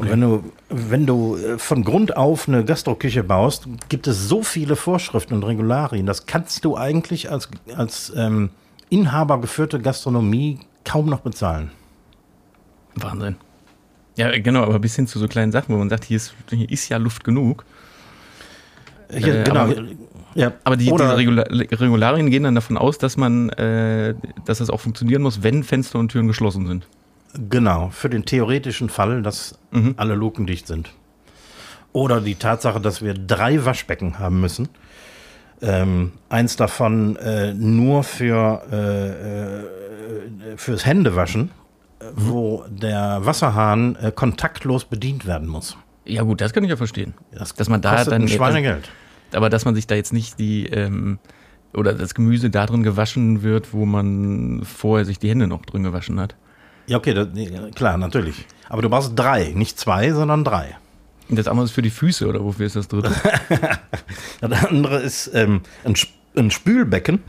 Speaker 1: Und wenn du, wenn du äh, von Grund auf eine Gastroküche baust, gibt es so viele Vorschriften und Regularien. Das kannst du eigentlich als, als ähm, Inhaber geführte Gastronomie kaum noch bezahlen.
Speaker 2: Wahnsinn. Ja, genau, aber bis hin zu so kleinen Sachen, wo man sagt, hier ist, hier ist ja Luft genug.
Speaker 1: Hier,
Speaker 2: Äh,
Speaker 1: genau.
Speaker 2: aber-
Speaker 1: ja.
Speaker 2: Aber die, diese Regula Regularien gehen dann davon aus, dass man, äh, dass das auch funktionieren muss, wenn Fenster und Türen geschlossen sind.
Speaker 1: Genau, für den theoretischen Fall, dass
Speaker 2: Mhm.
Speaker 1: alle Luken dicht sind. Oder die Tatsache, dass wir drei Waschbecken haben müssen. Ähm, eins davon äh, nur für äh, äh, fürs Händewaschen, äh, wo der Wasserhahn äh, kontaktlos bedient werden muss.
Speaker 2: Ja gut, das kann ich ja verstehen.
Speaker 1: Das
Speaker 2: Dass man da dann-
Speaker 1: ein Schweinegeld.
Speaker 2: Aber dass man sich da jetzt nicht die, ähm, oder das Gemüse da drin gewaschen wird, wo man vorher sich die Hände noch drin gewaschen hat.
Speaker 1: Ja, okay, das, nee, klar, natürlich. Aber du brauchst drei, nicht zwei, sondern drei.
Speaker 2: Und das andere ist für die Füße, oder wofür ist das dritte?
Speaker 1: Das andere ist ähm, ein, ein Spülbecken.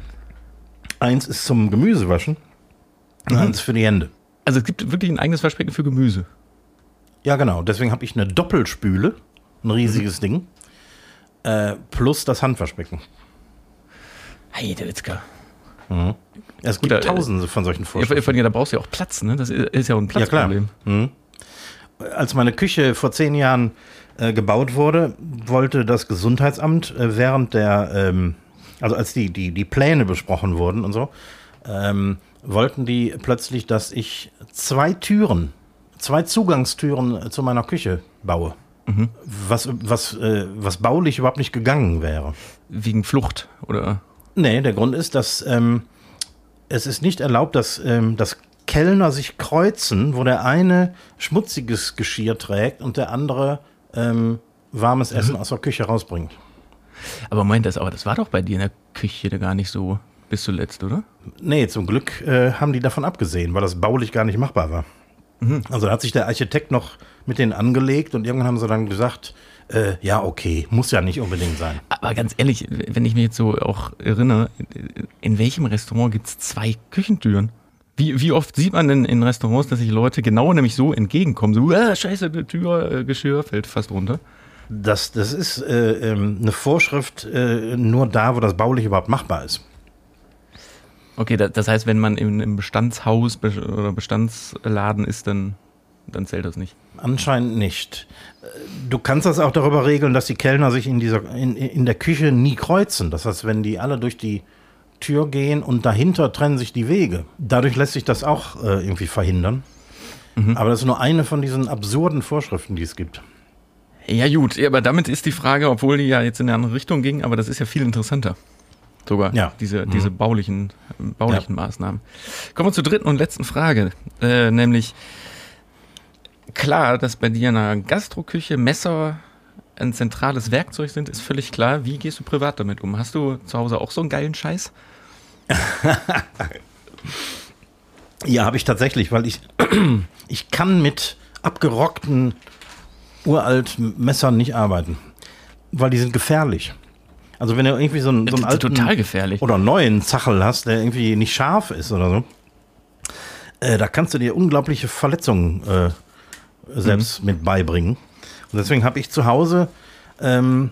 Speaker 1: Eins ist zum Gemüsewaschen. Und eins für die Hände.
Speaker 2: Also es gibt wirklich ein eigenes Waschbecken für Gemüse.
Speaker 1: Ja, genau. Deswegen habe ich eine Doppelspüle. Ein riesiges Ding. Äh, plus das Handwaschbecken.
Speaker 2: Hey, Witzka.
Speaker 1: Es gibt
Speaker 2: äh,
Speaker 1: tausende von solchen
Speaker 2: Ja,
Speaker 1: Vorschriften.
Speaker 2: von dir, da brauchst du ja auch Platz, ne? Das ist ja auch ein
Speaker 1: Ja, klar.
Speaker 2: Platzproblem.
Speaker 1: Mhm. Als meine Küche vor zehn Jahren äh, gebaut wurde, wollte das Gesundheitsamt äh, während der, ähm, also als die, die, die Pläne besprochen wurden und so, ähm, wollten die plötzlich, dass ich zwei Türen, zwei Zugangstüren äh, zu meiner Küche baue. Was, was, äh, was baulich überhaupt nicht gegangen wäre.
Speaker 2: Wegen Flucht, oder?
Speaker 1: Nee, der Grund ist, dass ähm, es ist nicht erlaubt, dass, ähm, dass Kellner sich kreuzen, wo der eine schmutziges Geschirr trägt und der andere ähm, warmes Essen aus der Küche rausbringt.
Speaker 2: Aber meint das, aber das war doch bei dir in der Küche gar nicht so bis zuletzt, oder?
Speaker 1: Nee, zum Glück äh, haben die davon abgesehen, weil das baulich gar nicht machbar war. Also da hat sich der Architekt noch mit denen angelegt und irgendwann haben sie dann gesagt, äh, ja, okay, muss ja nicht unbedingt sein.
Speaker 2: Aber ganz ehrlich, wenn ich mich jetzt so auch erinnere, in welchem Restaurant gibt es zwei Küchentüren? Wie, wie oft sieht man denn in Restaurants, dass sich Leute genau nämlich so entgegenkommen? So, ah, scheiße, die Tür, äh, Geschirr fällt fast runter.
Speaker 1: Das, das ist äh, ähm, eine Vorschrift äh, nur da, wo das baulich überhaupt machbar ist.
Speaker 2: Okay, da, das heißt, wenn man im, Bestandshaus be oder Bestandsladen ist, dann, dann zählt das nicht.
Speaker 1: Anscheinend nicht. Du kannst das auch darüber regeln, dass die Kellner sich in, dieser, in, in der Küche nie kreuzen. Das heißt, wenn die alle durch die Tür gehen und dahinter trennen sich die Wege. Dadurch lässt sich das auch äh, irgendwie verhindern. Mhm. Aber das ist nur eine von diesen absurden Vorschriften, die es gibt.
Speaker 2: Ja, gut, aber damit ist die Frage, obwohl die ja jetzt in eine andere Richtung ging, aber das ist ja viel interessanter. Sogar ja. diese, mhm. diese baulichen, baulichen ja. Maßnahmen. Kommen wir zur dritten und letzten Frage, äh, nämlich klar, dass bei dir in einer Gastroküche Messer ein zentrales Werkzeug sind, ist völlig klar. Wie gehst du privat damit um? Hast du zu Hause auch so einen geilen Scheiß?
Speaker 1: ja, habe ich tatsächlich, weil ich, ich kann mit abgerockten uralten Messern nicht arbeiten, weil die sind gefährlich. Also wenn du irgendwie so einen, so einen
Speaker 2: alten total gefährlich.
Speaker 1: oder neuen Zachel hast, der irgendwie nicht scharf ist oder so, äh, da kannst du dir unglaubliche Verletzungen äh, selbst mhm. mit beibringen. Und deswegen habe ich zu Hause ähm,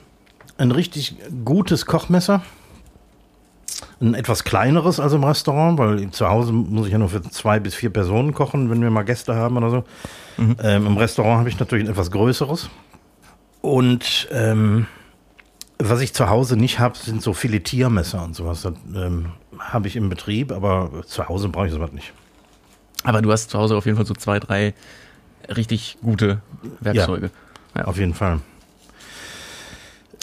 Speaker 1: ein richtig gutes Kochmesser. Ein etwas kleineres als im Restaurant, weil zu Hause muss ich ja nur für zwei bis vier Personen kochen, wenn wir mal Gäste haben oder so. Mhm. Ähm, Im Restaurant habe ich natürlich ein etwas größeres. Und ähm, was ich zu Hause nicht habe, sind so Filetiermesser und sowas. Das ähm, habe ich im Betrieb, aber zu Hause brauche ich sowas nicht.
Speaker 2: Aber du hast zu Hause auf jeden Fall so zwei, drei richtig gute Werkzeuge.
Speaker 1: Ja, ja. auf jeden Fall.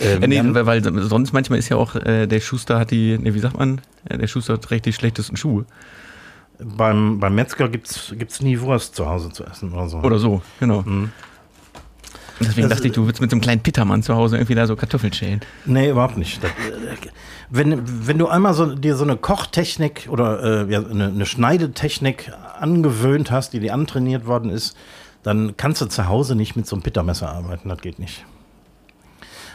Speaker 2: Ähm, nee, weil, weil, sonst manchmal ist ja auch äh, der Schuster hat die, nee, wie sagt man, der Schuster trägt die schlechtesten Schuhe.
Speaker 1: Beim, beim Metzger gibt es nie Wurst zu Hause zu essen oder so.
Speaker 2: Oder so, genau. Mhm. Deswegen das, dachte ich, du würdest mit so einem kleinen Pittermann zu Hause irgendwie da so Kartoffeln schälen.
Speaker 1: Nee, überhaupt nicht. Das, wenn, wenn du einmal so, dir so eine Kochtechnik oder äh, ja, eine, eine Schneidetechnik angewöhnt hast, die dir antrainiert worden ist, dann kannst du zu Hause nicht mit so einem Pittermesser arbeiten. Das geht nicht.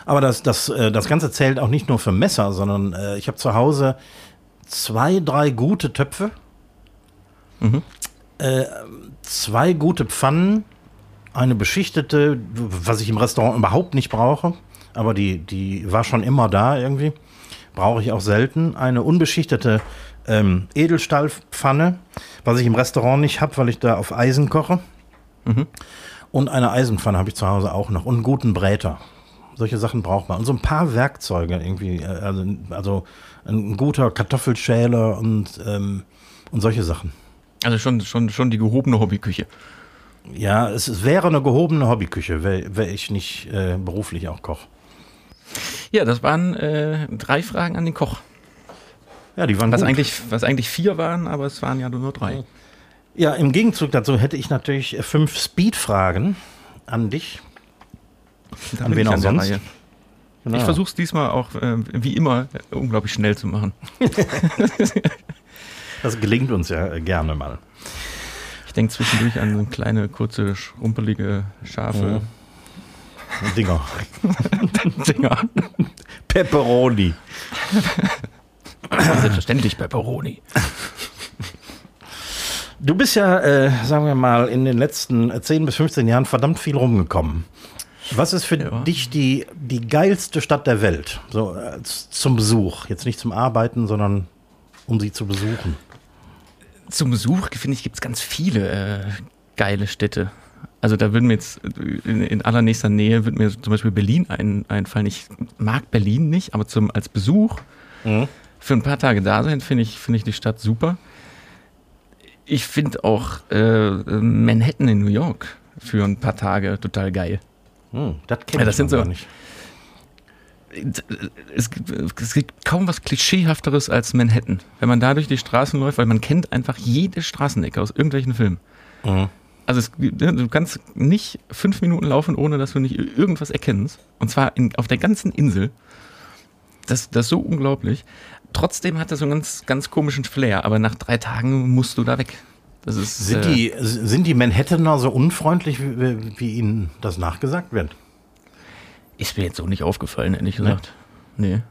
Speaker 1: Aber das, das, äh, das Ganze zählt auch nicht nur für Messer, sondern äh, ich habe zu Hause zwei, drei gute Töpfe, mhm. äh, zwei gute Pfannen, eine beschichtete, was ich im Restaurant überhaupt nicht brauche, aber die, die war schon immer da irgendwie. Brauche ich auch selten. Eine unbeschichtete ähm, Edelstahlpfanne, was ich im Restaurant nicht habe, weil ich da auf Eisen koche. Mhm. Und eine Eisenpfanne habe ich zu Hause auch noch und einen guten Bräter. Solche Sachen braucht man. Und so ein paar Werkzeuge irgendwie. Äh, also, also ein guter Kartoffelschäler und, ähm, und solche Sachen.
Speaker 2: Also schon, schon, schon die gehobene Hobbyküche.
Speaker 1: Ja, es wäre eine gehobene Hobbyküche, wäre wär ich nicht äh, beruflich auch Koch.
Speaker 2: Ja, das waren äh, drei Fragen an den Koch.
Speaker 1: Ja, die waren
Speaker 2: was gut. eigentlich, was eigentlich vier waren, aber es waren ja nur drei.
Speaker 1: Ja, im Gegenzug dazu hätte ich natürlich fünf Speed-Fragen an dich.
Speaker 2: Da an wen auch sonst. Genau. Ich versuche es diesmal auch, äh, wie immer, unglaublich schnell zu machen.
Speaker 1: das gelingt uns ja gerne mal.
Speaker 2: Ich denke zwischendurch an so kleine, kurze, schrumpelige Schafe.
Speaker 1: Mhm. Dinger. Dinger. Pepperoni.
Speaker 2: Selbstverständlich Pepperoni.
Speaker 1: Du bist ja, äh, sagen wir mal, in den letzten 10 bis 15 Jahren verdammt viel rumgekommen. Was ist für ja. dich die, die geilste Stadt der Welt? So äh, zum Besuch. Jetzt nicht zum Arbeiten, sondern um sie zu besuchen.
Speaker 2: Zum Besuch, finde ich, gibt es ganz viele äh, geile Städte. Also da würden mir jetzt in, in, allernächster Nähe würde mir zum Beispiel Berlin ein, einfallen. Ich mag Berlin nicht, aber zum, als Besuch mhm. für ein paar Tage da sein, finde ich, finde ich die Stadt super. Ich finde auch äh, Manhattan in New York für ein paar Tage total geil.
Speaker 1: Hm, das kenne ja, das sind so, nicht.
Speaker 2: Es, es, gibt kaum was Klischeehafteres als Manhattan. Wenn man da durch die Straßen läuft, weil man kennt einfach jede Straßenecke aus irgendwelchen Filmen. Mhm. Also es, du kannst nicht fünf Minuten laufen, ohne dass du nicht irgendwas erkennst. Und zwar in, auf der ganzen Insel. Das, das ist so unglaublich. Trotzdem hat das so einen ganz, ganz komischen Flair, aber nach drei Tagen musst du da weg.
Speaker 1: Ist, sind, äh, die, sind die Manhattaner so unfreundlich, wie, wie, ihnen das nachgesagt wird?
Speaker 2: Ist mir jetzt so nicht aufgefallen, ehrlich gesagt. Nee. nee.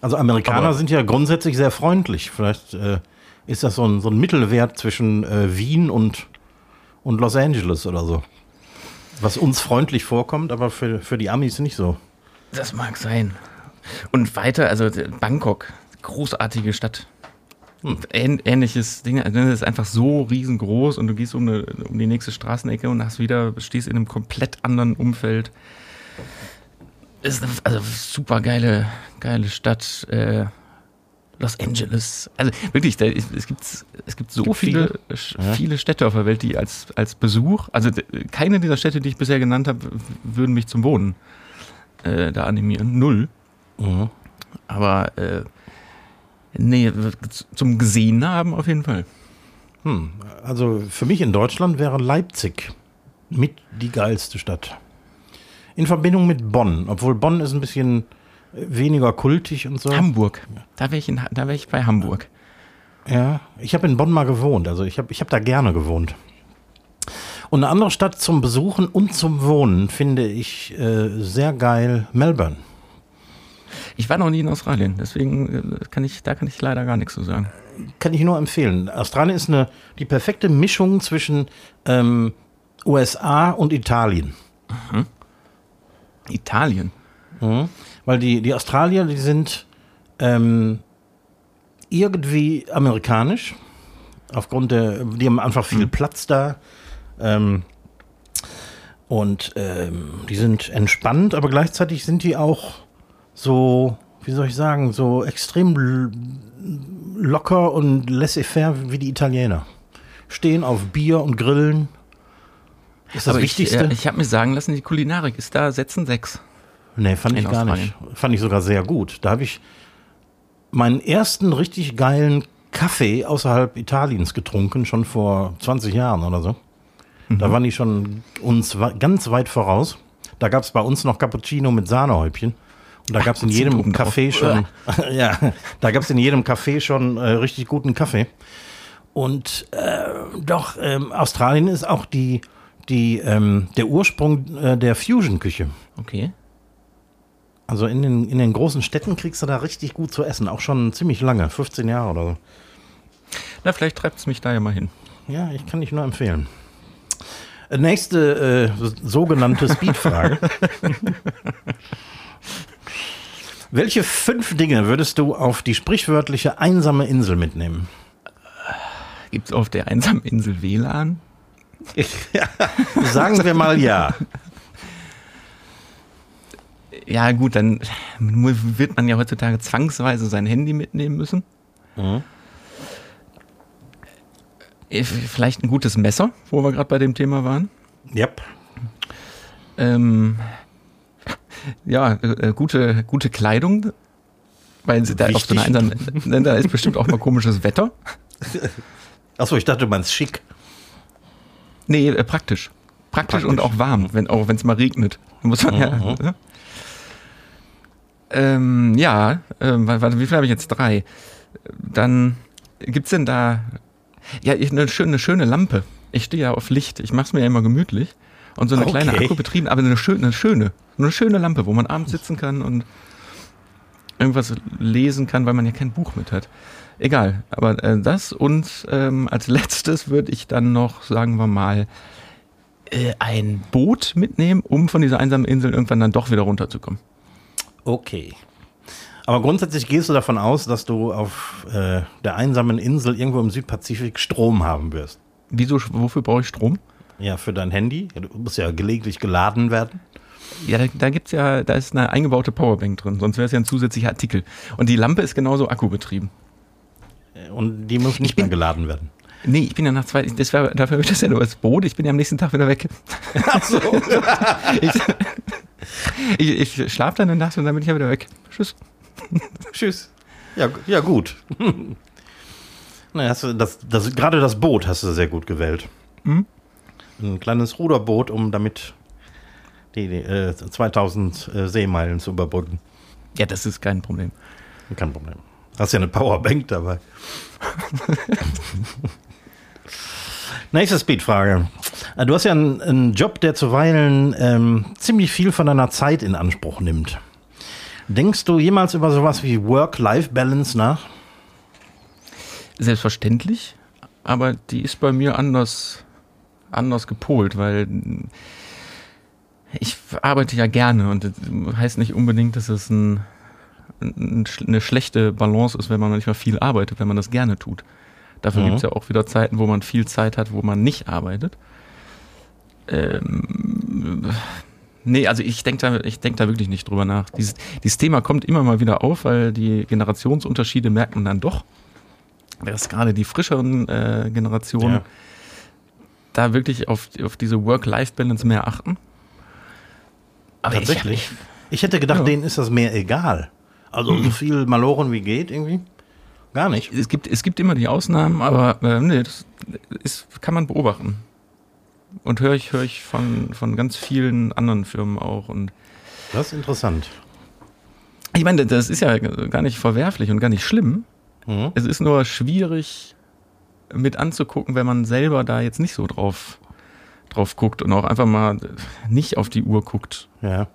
Speaker 1: Also Amerikaner aber sind ja grundsätzlich sehr freundlich. Vielleicht äh, ist das so ein, so ein Mittelwert zwischen äh, Wien und, und Los Angeles oder so. Was uns freundlich vorkommt, aber für, für die Amis nicht so.
Speaker 2: Das mag sein. Und weiter, also Bangkok, großartige Stadt. Hm. Ähnliches Ding, also das ist einfach so riesengroß und du gehst um, eine, um die nächste Straßenecke und hast wieder, stehst in einem komplett anderen Umfeld. Ist eine, also super geile, geile Stadt. Äh, Los Angeles. Also wirklich, da, es, gibt, es gibt so
Speaker 1: Gibt
Speaker 2: viele, viele Städte auf der Welt, die als, als Besuch, also keine dieser Städte, die ich bisher genannt habe, würden mich zum Wohnen äh, da animieren. Null.
Speaker 1: Mhm.
Speaker 2: Aber äh, nee, zum Gesehen haben auf jeden Fall.
Speaker 1: Hm. Also für mich in Deutschland wäre Leipzig mit die geilste Stadt. In Verbindung mit Bonn, obwohl Bonn ist ein bisschen äh, weniger kultig und so.
Speaker 2: Hamburg. Da wäre ich, in Ha- da wär ich bei Hamburg.
Speaker 1: Ja, ich habe in Bonn mal gewohnt, also ich habe ich hab da gerne gewohnt. Und eine andere Stadt zum Besuchen und zum Wohnen finde ich äh, sehr geil, Melbourne.
Speaker 2: Ich war noch nie in Australien, deswegen äh, kann ich, da kann ich leider gar nichts zu sagen.
Speaker 1: Kann ich nur empfehlen. Australien ist eine, die perfekte Mischung zwischen ähm, USA und Italien.
Speaker 2: Italien.
Speaker 1: Weil die, die Australier, die sind ähm, irgendwie amerikanisch. Aufgrund der, die haben einfach viel Platz da. Ähm, und ähm, die sind entspannt, aber gleichzeitig sind die auch so, wie soll ich sagen, so extrem locker und laissez-faire wie die Italiener. Stehen auf Bier und Grillen. Ist das
Speaker 2: Aber
Speaker 1: Wichtigste?
Speaker 2: Ich, äh, ich habe mir sagen lassen, die Kulinarik ist da Sätzen sechs.
Speaker 1: Nee, fand
Speaker 2: In
Speaker 1: ich gar
Speaker 2: Australien.
Speaker 1: nicht. Fand ich sogar sehr gut. Da habe ich meinen ersten richtig geilen Kaffee außerhalb Italiens getrunken, schon vor 20 Jahren oder so.
Speaker 2: Mhm.
Speaker 1: Da waren die schon uns ganz weit voraus. Da gab es bei uns noch Cappuccino mit Sahnehäubchen. Und da gab es in jedem. Café schon, ja, da gab es in jedem Café schon äh, richtig guten Kaffee. Und äh, doch, ähm, Australien ist auch die, die, ähm, der Ursprung äh, der Fusion-Küche.
Speaker 2: Okay.
Speaker 1: Also in den, in den großen Städten kriegst du da richtig gut zu essen, auch schon ziemlich lange, 15 Jahre oder so.
Speaker 2: Na, vielleicht treibt es mich da ja mal hin.
Speaker 1: Ja, ich kann dich nur empfehlen. Äh, Nächste äh, sogenannte Speedfrage. Welche fünf Dinge würdest du auf die sprichwörtliche einsame Insel mitnehmen?
Speaker 2: Gibt es auf der einsamen Insel WLAN?
Speaker 1: Sagen wir mal ja.
Speaker 2: Ja, gut, dann wird man ja heutzutage zwangsweise sein Handy mitnehmen müssen.
Speaker 1: Mhm.
Speaker 2: Äh, Vielleicht ein gutes Messer, wo wir gerade bei dem Thema waren.
Speaker 1: Yep.
Speaker 2: Ähm, ja, äh, gute, gute Kleidung, weil sie da auf so einer einsamen, da ist bestimmt auch mal komisches Wetter.
Speaker 1: Achso, ich dachte, du meinst schick.
Speaker 2: Nee, äh, praktisch. praktisch. und auch warm, wenn, auch wenn es mal regnet. Muss man ja.
Speaker 1: Mhm.
Speaker 2: Ähm, ja, ähm, wa- warte, wie viel habe ich jetzt? Drei. Dann gibt's denn da ja eine schöne, eine schöne Lampe. Ich stehe ja auf Licht. Ich mache es mir ja immer gemütlich und so eine
Speaker 1: Okay.
Speaker 2: kleine Akkubetrieben, aber eine schöne, eine schöne, eine schöne Lampe, wo man abends sitzen kann und irgendwas lesen kann, weil man ja kein Buch mit hat. Egal, aber äh, das und ähm, als letztes würde ich dann noch, sagen wir mal, äh, ein Boot mitnehmen, um von dieser einsamen Insel irgendwann dann doch wieder runterzukommen.
Speaker 1: Okay. Aber grundsätzlich gehst du davon aus, dass du auf äh, der einsamen Insel irgendwo im Südpazifik Strom haben wirst.
Speaker 2: Wieso, wofür brauche ich Strom?
Speaker 1: Ja, für dein Handy. Du musst ja gelegentlich geladen werden.
Speaker 2: Ja, da, da gibt's ja, da ist eine eingebaute Powerbank drin, sonst wäre es ja ein zusätzlicher Artikel. Und die Lampe ist genauso akkubetrieben.
Speaker 1: Und die muss nicht mehr geladen werden.
Speaker 2: Nee, ich bin ja nach zwei, das wär, dafür habe ich das ja nur als Boot, ich bin ja am nächsten Tag wieder weg.
Speaker 1: Ach so.
Speaker 2: Ich, ich, ich schlafe dann eine Nacht und dann bin ich ja wieder weg. Tschüss.
Speaker 1: Tschüss. Ja, ja gut. Na, hast du das, das, gerade das Boot hast du sehr gut gewählt.
Speaker 2: Mhm.
Speaker 1: Ein kleines Ruderboot, um damit die, die äh, 2000 äh, Seemeilen zu überbrücken.
Speaker 2: Ja, das ist kein Problem.
Speaker 1: Kein Problem. Hast ja eine Powerbank dabei. Nächste Speedfrage. Äh, Du hast ja einen, einen Job, der zuweilen ähm, ziemlich viel von deiner Zeit in Anspruch nimmt. Denkst du jemals über sowas wie Work-Life-Balance nach?
Speaker 2: Selbstverständlich, aber die ist bei mir anders, anders gepolt, weil ich arbeite ja gerne und das heißt nicht unbedingt, dass es ein, ein, eine schlechte Balance ist, wenn man manchmal viel arbeitet, wenn man das gerne tut. Dafür
Speaker 1: Mhm.
Speaker 2: gibt es ja auch wieder Zeiten, wo man viel Zeit hat, wo man nicht arbeitet. Ähm, Nee, also ich denke da, ich denk da wirklich nicht drüber nach. Dieses, dieses Thema kommt immer mal wieder auf, weil die Generationsunterschiede merkt man dann doch. Dass gerade die frischeren äh, Generationen
Speaker 1: Ja.
Speaker 2: Da wirklich auf, auf diese Work-Life-Balance mehr achten. Aber
Speaker 1: Tatsächlich. Ich, hätte gedacht,
Speaker 2: Ja.
Speaker 1: denen ist das mehr egal. Also so viel Maloren wie geht irgendwie. Gar nicht.
Speaker 2: Ich, es, gibt, es gibt immer die Ausnahmen, aber äh, nee, das ist, kann man beobachten. Und höre ich, höre ich von, von ganz vielen anderen Firmen auch. Und
Speaker 1: Das ist interessant.
Speaker 2: ich meine, das ist ja gar nicht verwerflich und gar nicht schlimm.
Speaker 1: Mhm.
Speaker 2: Es ist nur schwierig mit anzugucken, wenn man selber da jetzt nicht so drauf, drauf guckt und auch einfach mal nicht auf die Uhr guckt,
Speaker 1: Ja.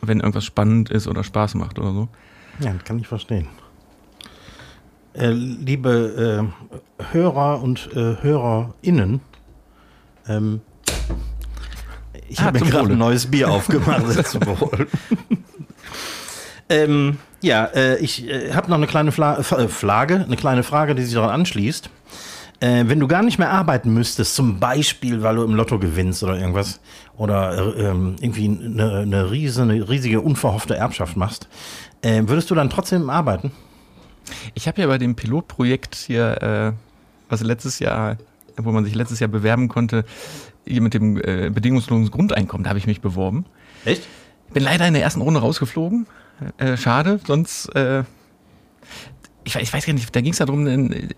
Speaker 2: wenn irgendwas spannend ist oder Spaß macht oder so.
Speaker 1: Ja, das kann ich verstehen. Äh, liebe äh, Hörer und äh, HörerInnen, ähm, ich
Speaker 2: Ah,
Speaker 1: habe mir gerade ein neues Bier aufgemacht. zum Wohl. Ähm, ja, äh, ich äh, habe noch eine kleine Fla äh, Flage, eine kleine Frage, die sich daran anschließt. Äh, wenn du gar nicht mehr arbeiten müsstest, zum Beispiel, weil du im Lotto gewinnst oder irgendwas, oder äh, ähm, irgendwie eine, eine, riese, eine riesige, unverhoffte Erbschaft machst, äh, würdest du dann trotzdem arbeiten?
Speaker 2: Ich habe ja bei dem Pilotprojekt hier, was letztes Jahr, wo man sich letztes Jahr bewerben konnte, hier mit dem bedingungslosen Grundeinkommen, da habe ich mich beworben.
Speaker 1: Echt?
Speaker 2: Bin leider in der ersten Runde rausgeflogen. Äh, schade, sonst, äh, ich, weiß- ich weiß gar nicht, da ging es ja darum, äh,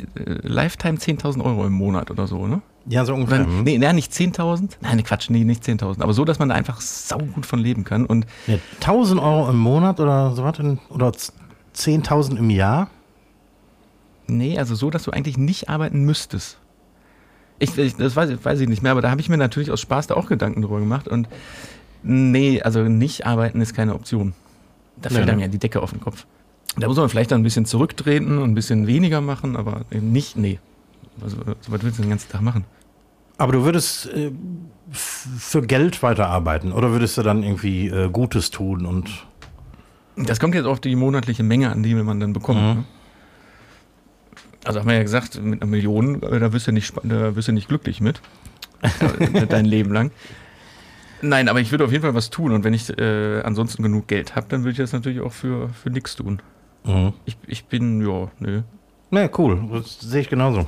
Speaker 2: Lifetime 10.000 Euro im Monat oder so, ne?
Speaker 1: Ja, so ungefähr. Hm?
Speaker 2: nee, nee, nicht 10.000. Nein, nee, Quatsch, nee, nicht 10.000. Aber so, dass man da einfach saugut von leben kann. Und
Speaker 1: Ja, 1000 Euro im Monat oder so was? Oder 10.000 im Jahr?
Speaker 2: Nee, also so, dass du eigentlich nicht arbeiten müsstest. Ich, ich das weiß, weiß ich nicht mehr, aber da habe ich mir natürlich aus Spaß da auch Gedanken drüber gemacht und nee, also nicht arbeiten ist keine Option. Da fällt
Speaker 1: Ja.
Speaker 2: einem ja die Decke auf den Kopf. Da muss man vielleicht dann ein bisschen zurücktreten und ein bisschen weniger machen, aber eben nicht, nee. Also, so was willst du den ganzen Tag machen?
Speaker 1: Aber du würdest äh, für Geld weiterarbeiten oder würdest du dann irgendwie äh, Gutes tun und
Speaker 2: Das kommt jetzt auf die monatliche Menge an, die man dann bekommt.
Speaker 1: Mhm.
Speaker 2: Ne? Also haben wir ja gesagt, mit einer Million, äh, da wirst du nicht, da wirst du nicht glücklich mit. Äh, Dein Leben lang. Nein, aber ich würde auf jeden Fall was tun. Und wenn ich äh, ansonsten genug Geld habe, dann würde ich das natürlich auch für, für nichts tun.
Speaker 1: Mhm.
Speaker 2: Ich, ich bin, ja, nö.
Speaker 1: Ja, cool. Das sehe ich genauso.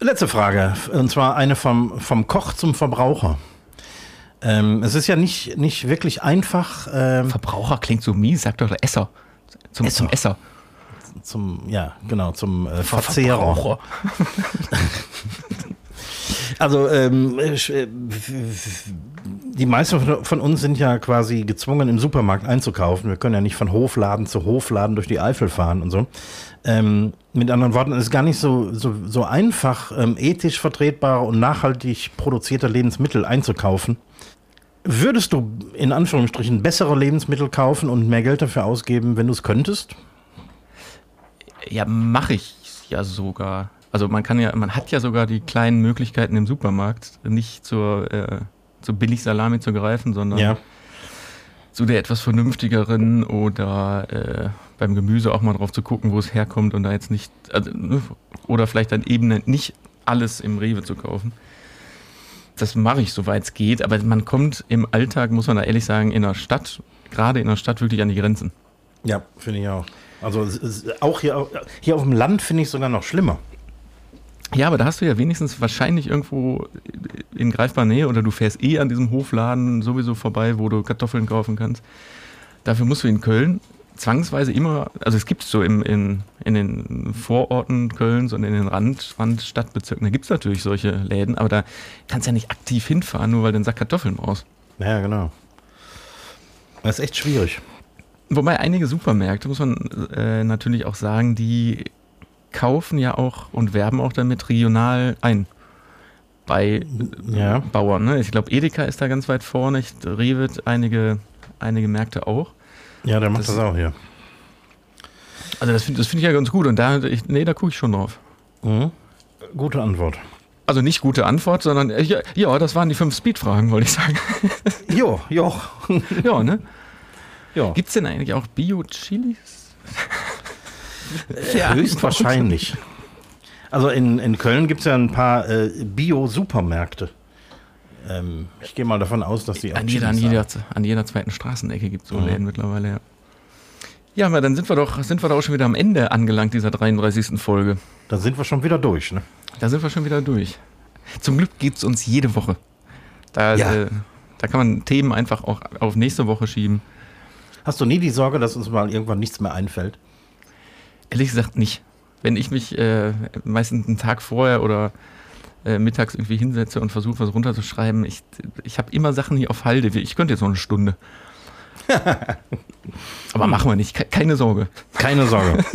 Speaker 1: Letzte Frage. Und zwar eine vom, vom Koch zum Verbraucher. Ähm, es ist ja nicht, nicht wirklich einfach ähm,
Speaker 2: Verbraucher klingt so mies, sag doch Esser. Zum
Speaker 1: Esser.
Speaker 2: Zum Esser.
Speaker 1: zum, ja, genau, zum äh, Verzehrer. Also ähm, äh, die meisten von- von uns sind ja quasi gezwungen, im Supermarkt einzukaufen. Wir können ja nicht von Hofladen zu Hofladen durch die Eifel fahren und so. Ähm, mit anderen Worten, es ist gar nicht so, so, so einfach, ähm, ethisch vertretbare und nachhaltig produzierte Lebensmittel einzukaufen. Würdest du in Anführungsstrichen bessere Lebensmittel kaufen und mehr Geld dafür ausgeben, wenn du es könntest?
Speaker 2: Ja, mache ich ja sogar. Also man kann ja, man hat ja sogar die kleinen Möglichkeiten im Supermarkt, nicht zur, äh, zur Billigsalami zu greifen, sondern zu der etwas vernünftigeren oder äh, beim Gemüse auch mal drauf zu gucken, wo es herkommt und da jetzt nicht, also, ne, oder vielleicht dann eben nicht alles im Rewe zu kaufen. Das mache ich, soweit es geht, aber man kommt im Alltag, muss man da ehrlich sagen, in der Stadt, gerade in der Stadt wirklich an die Grenzen.
Speaker 1: Ja, finde ich auch. Also auch hier, hier auf dem Land finde ich es sogar noch schlimmer.
Speaker 2: Ja, aber da hast du ja wenigstens wahrscheinlich irgendwo in greifbarer Nähe oder du fährst eh an diesem Hofladen sowieso vorbei, wo du Kartoffeln kaufen kannst. Dafür musst du in Köln zwangsweise immer, also es gibt so im, in, in den Vororten Kölns und in den Rand, Randstadtbezirken, da gibt es natürlich solche Läden, aber da kannst du ja nicht aktiv hinfahren, nur weil du einen Sack Kartoffeln brauchst.
Speaker 1: Ja, genau. Das ist echt schwierig.
Speaker 2: Wobei einige Supermärkte, muss man äh, natürlich auch sagen, die kaufen ja auch und werben auch damit regional ein. Bei
Speaker 1: Ja.
Speaker 2: Bauern. Ne? Ich glaube, Edeka ist da ganz weit vorne. Ich, Rewe einige, einige Märkte auch.
Speaker 1: Ja, der macht das,
Speaker 2: Das-
Speaker 1: auch hier.
Speaker 2: Also das finde find ich ja ganz gut. Und da, ich, nee, da gucke ich schon drauf.
Speaker 1: Mhm. Gute Antwort.
Speaker 2: Also nicht gute Antwort, sondern äh, ja, ja das waren die fünf Speed-Fragen, wollte ich sagen.
Speaker 1: Jo, jo.
Speaker 2: ja, ne? Gibt es denn eigentlich auch Bio-Chilis?
Speaker 1: Ja, höchstwahrscheinlich. Also in, in Köln gibt es ja ein paar äh, Bio-Supermärkte. Ähm, ich gehe mal davon aus, dass die
Speaker 2: auch an jeder, an, jeder, an jeder zweiten Straßenecke gibt es so mhm. Läden mittlerweile, ja. Ja, aber dann sind wir doch, sind wir doch auch schon wieder am Ende angelangt dieser 33. Folge.
Speaker 1: Da sind wir schon wieder durch, ne?
Speaker 2: Da sind wir schon wieder durch. Zum Glück gibt es uns jede Woche. Da, ja. äh, da kann man Themen einfach auch auf nächste Woche schieben.
Speaker 1: Hast du nie die Sorge, dass uns mal irgendwann nichts mehr einfällt?
Speaker 2: Ehrlich gesagt nicht. Wenn ich mich äh, meistens einen Tag vorher oder äh, mittags irgendwie hinsetze und versuche, was runterzuschreiben, ich, ich habe immer Sachen hier auf Halde. Ich könnte jetzt noch eine Stunde. Aber machen wir nicht, keine Sorge.
Speaker 1: Keine Sorge.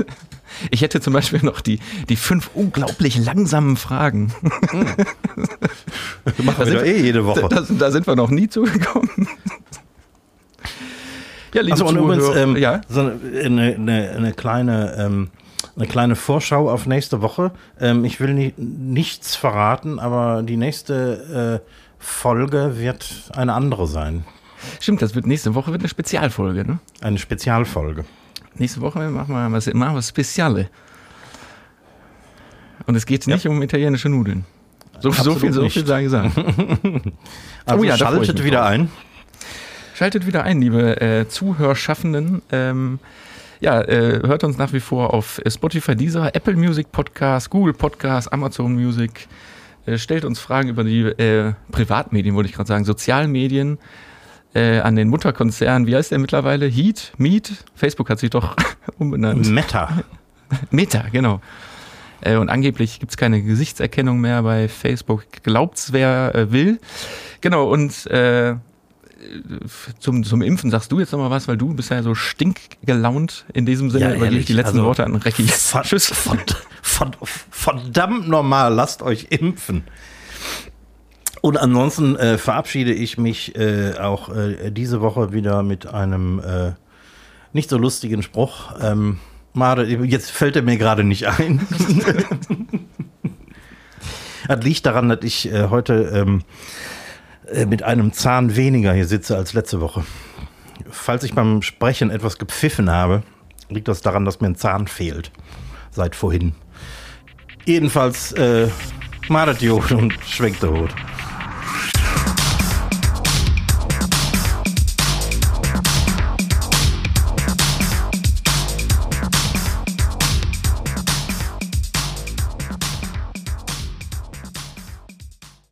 Speaker 2: Ich hätte zum Beispiel noch die, die fünf unglaublich langsamen Fragen. Hm.
Speaker 1: Machen wir doch eh jede Woche.
Speaker 2: Da, da, sind wir noch nie zugekommen.
Speaker 1: Ja, liebe also, und übrigens, ähm, ja? so eine, eine, eine kleine ähm, eine kleine Vorschau auf nächste Woche. Ähm, ich will ni nichts verraten, aber die nächste äh, Folge wird eine andere sein.
Speaker 2: Stimmt, das wird nächste Woche wird eine Spezialfolge, ne?
Speaker 1: Eine Spezialfolge.
Speaker 2: Nächste Woche machen wir was, machen wir Speziale. Und es geht nicht ja. um italienische Nudeln. So, so viel, so viel sei gesagt.
Speaker 1: also oh ja, schaltet wieder drauf. ein.
Speaker 2: Schaltet wieder ein, liebe äh, Zuhörschaffenden. Ähm, ja, äh, hört uns nach wie vor auf Spotify, Deezer, Apple Music Podcast, Google Podcast, Amazon Music. Äh, stellt uns Fragen über die äh, Privatmedien, wollte ich gerade sagen, Sozialmedien äh, an den Mutterkonzern, wie heißt der mittlerweile? Heat? Meet? Facebook hat sich doch umbenannt.
Speaker 1: Meta.
Speaker 2: Meta, genau. Äh, und angeblich gibt es keine Gesichtserkennung mehr bei Facebook. Glaubt's, wer will. Genau, und äh, zum, zum Impfen sagst du jetzt nochmal was, weil du bist ja so stinkgelaunt in diesem Sinne. Ja, übergebe ich die letzten also, Worte an Recki.
Speaker 1: Tschüss. Verdammt normal, lasst euch impfen. Und ansonsten äh, verabschiede ich mich äh, auch äh, diese Woche wieder mit einem äh, nicht so lustigen Spruch. Ähm, Mare, jetzt fällt er mir gerade nicht ein. das liegt daran, dass ich äh, heute ähm, äh, mit einem Zahn weniger hier sitze als letzte Woche. Falls ich beim Sprechen etwas gepfiffen habe, liegt das daran, dass mir ein Zahn fehlt. Seit vorhin. Jedenfalls, äh, madet und schwenkt der Hut.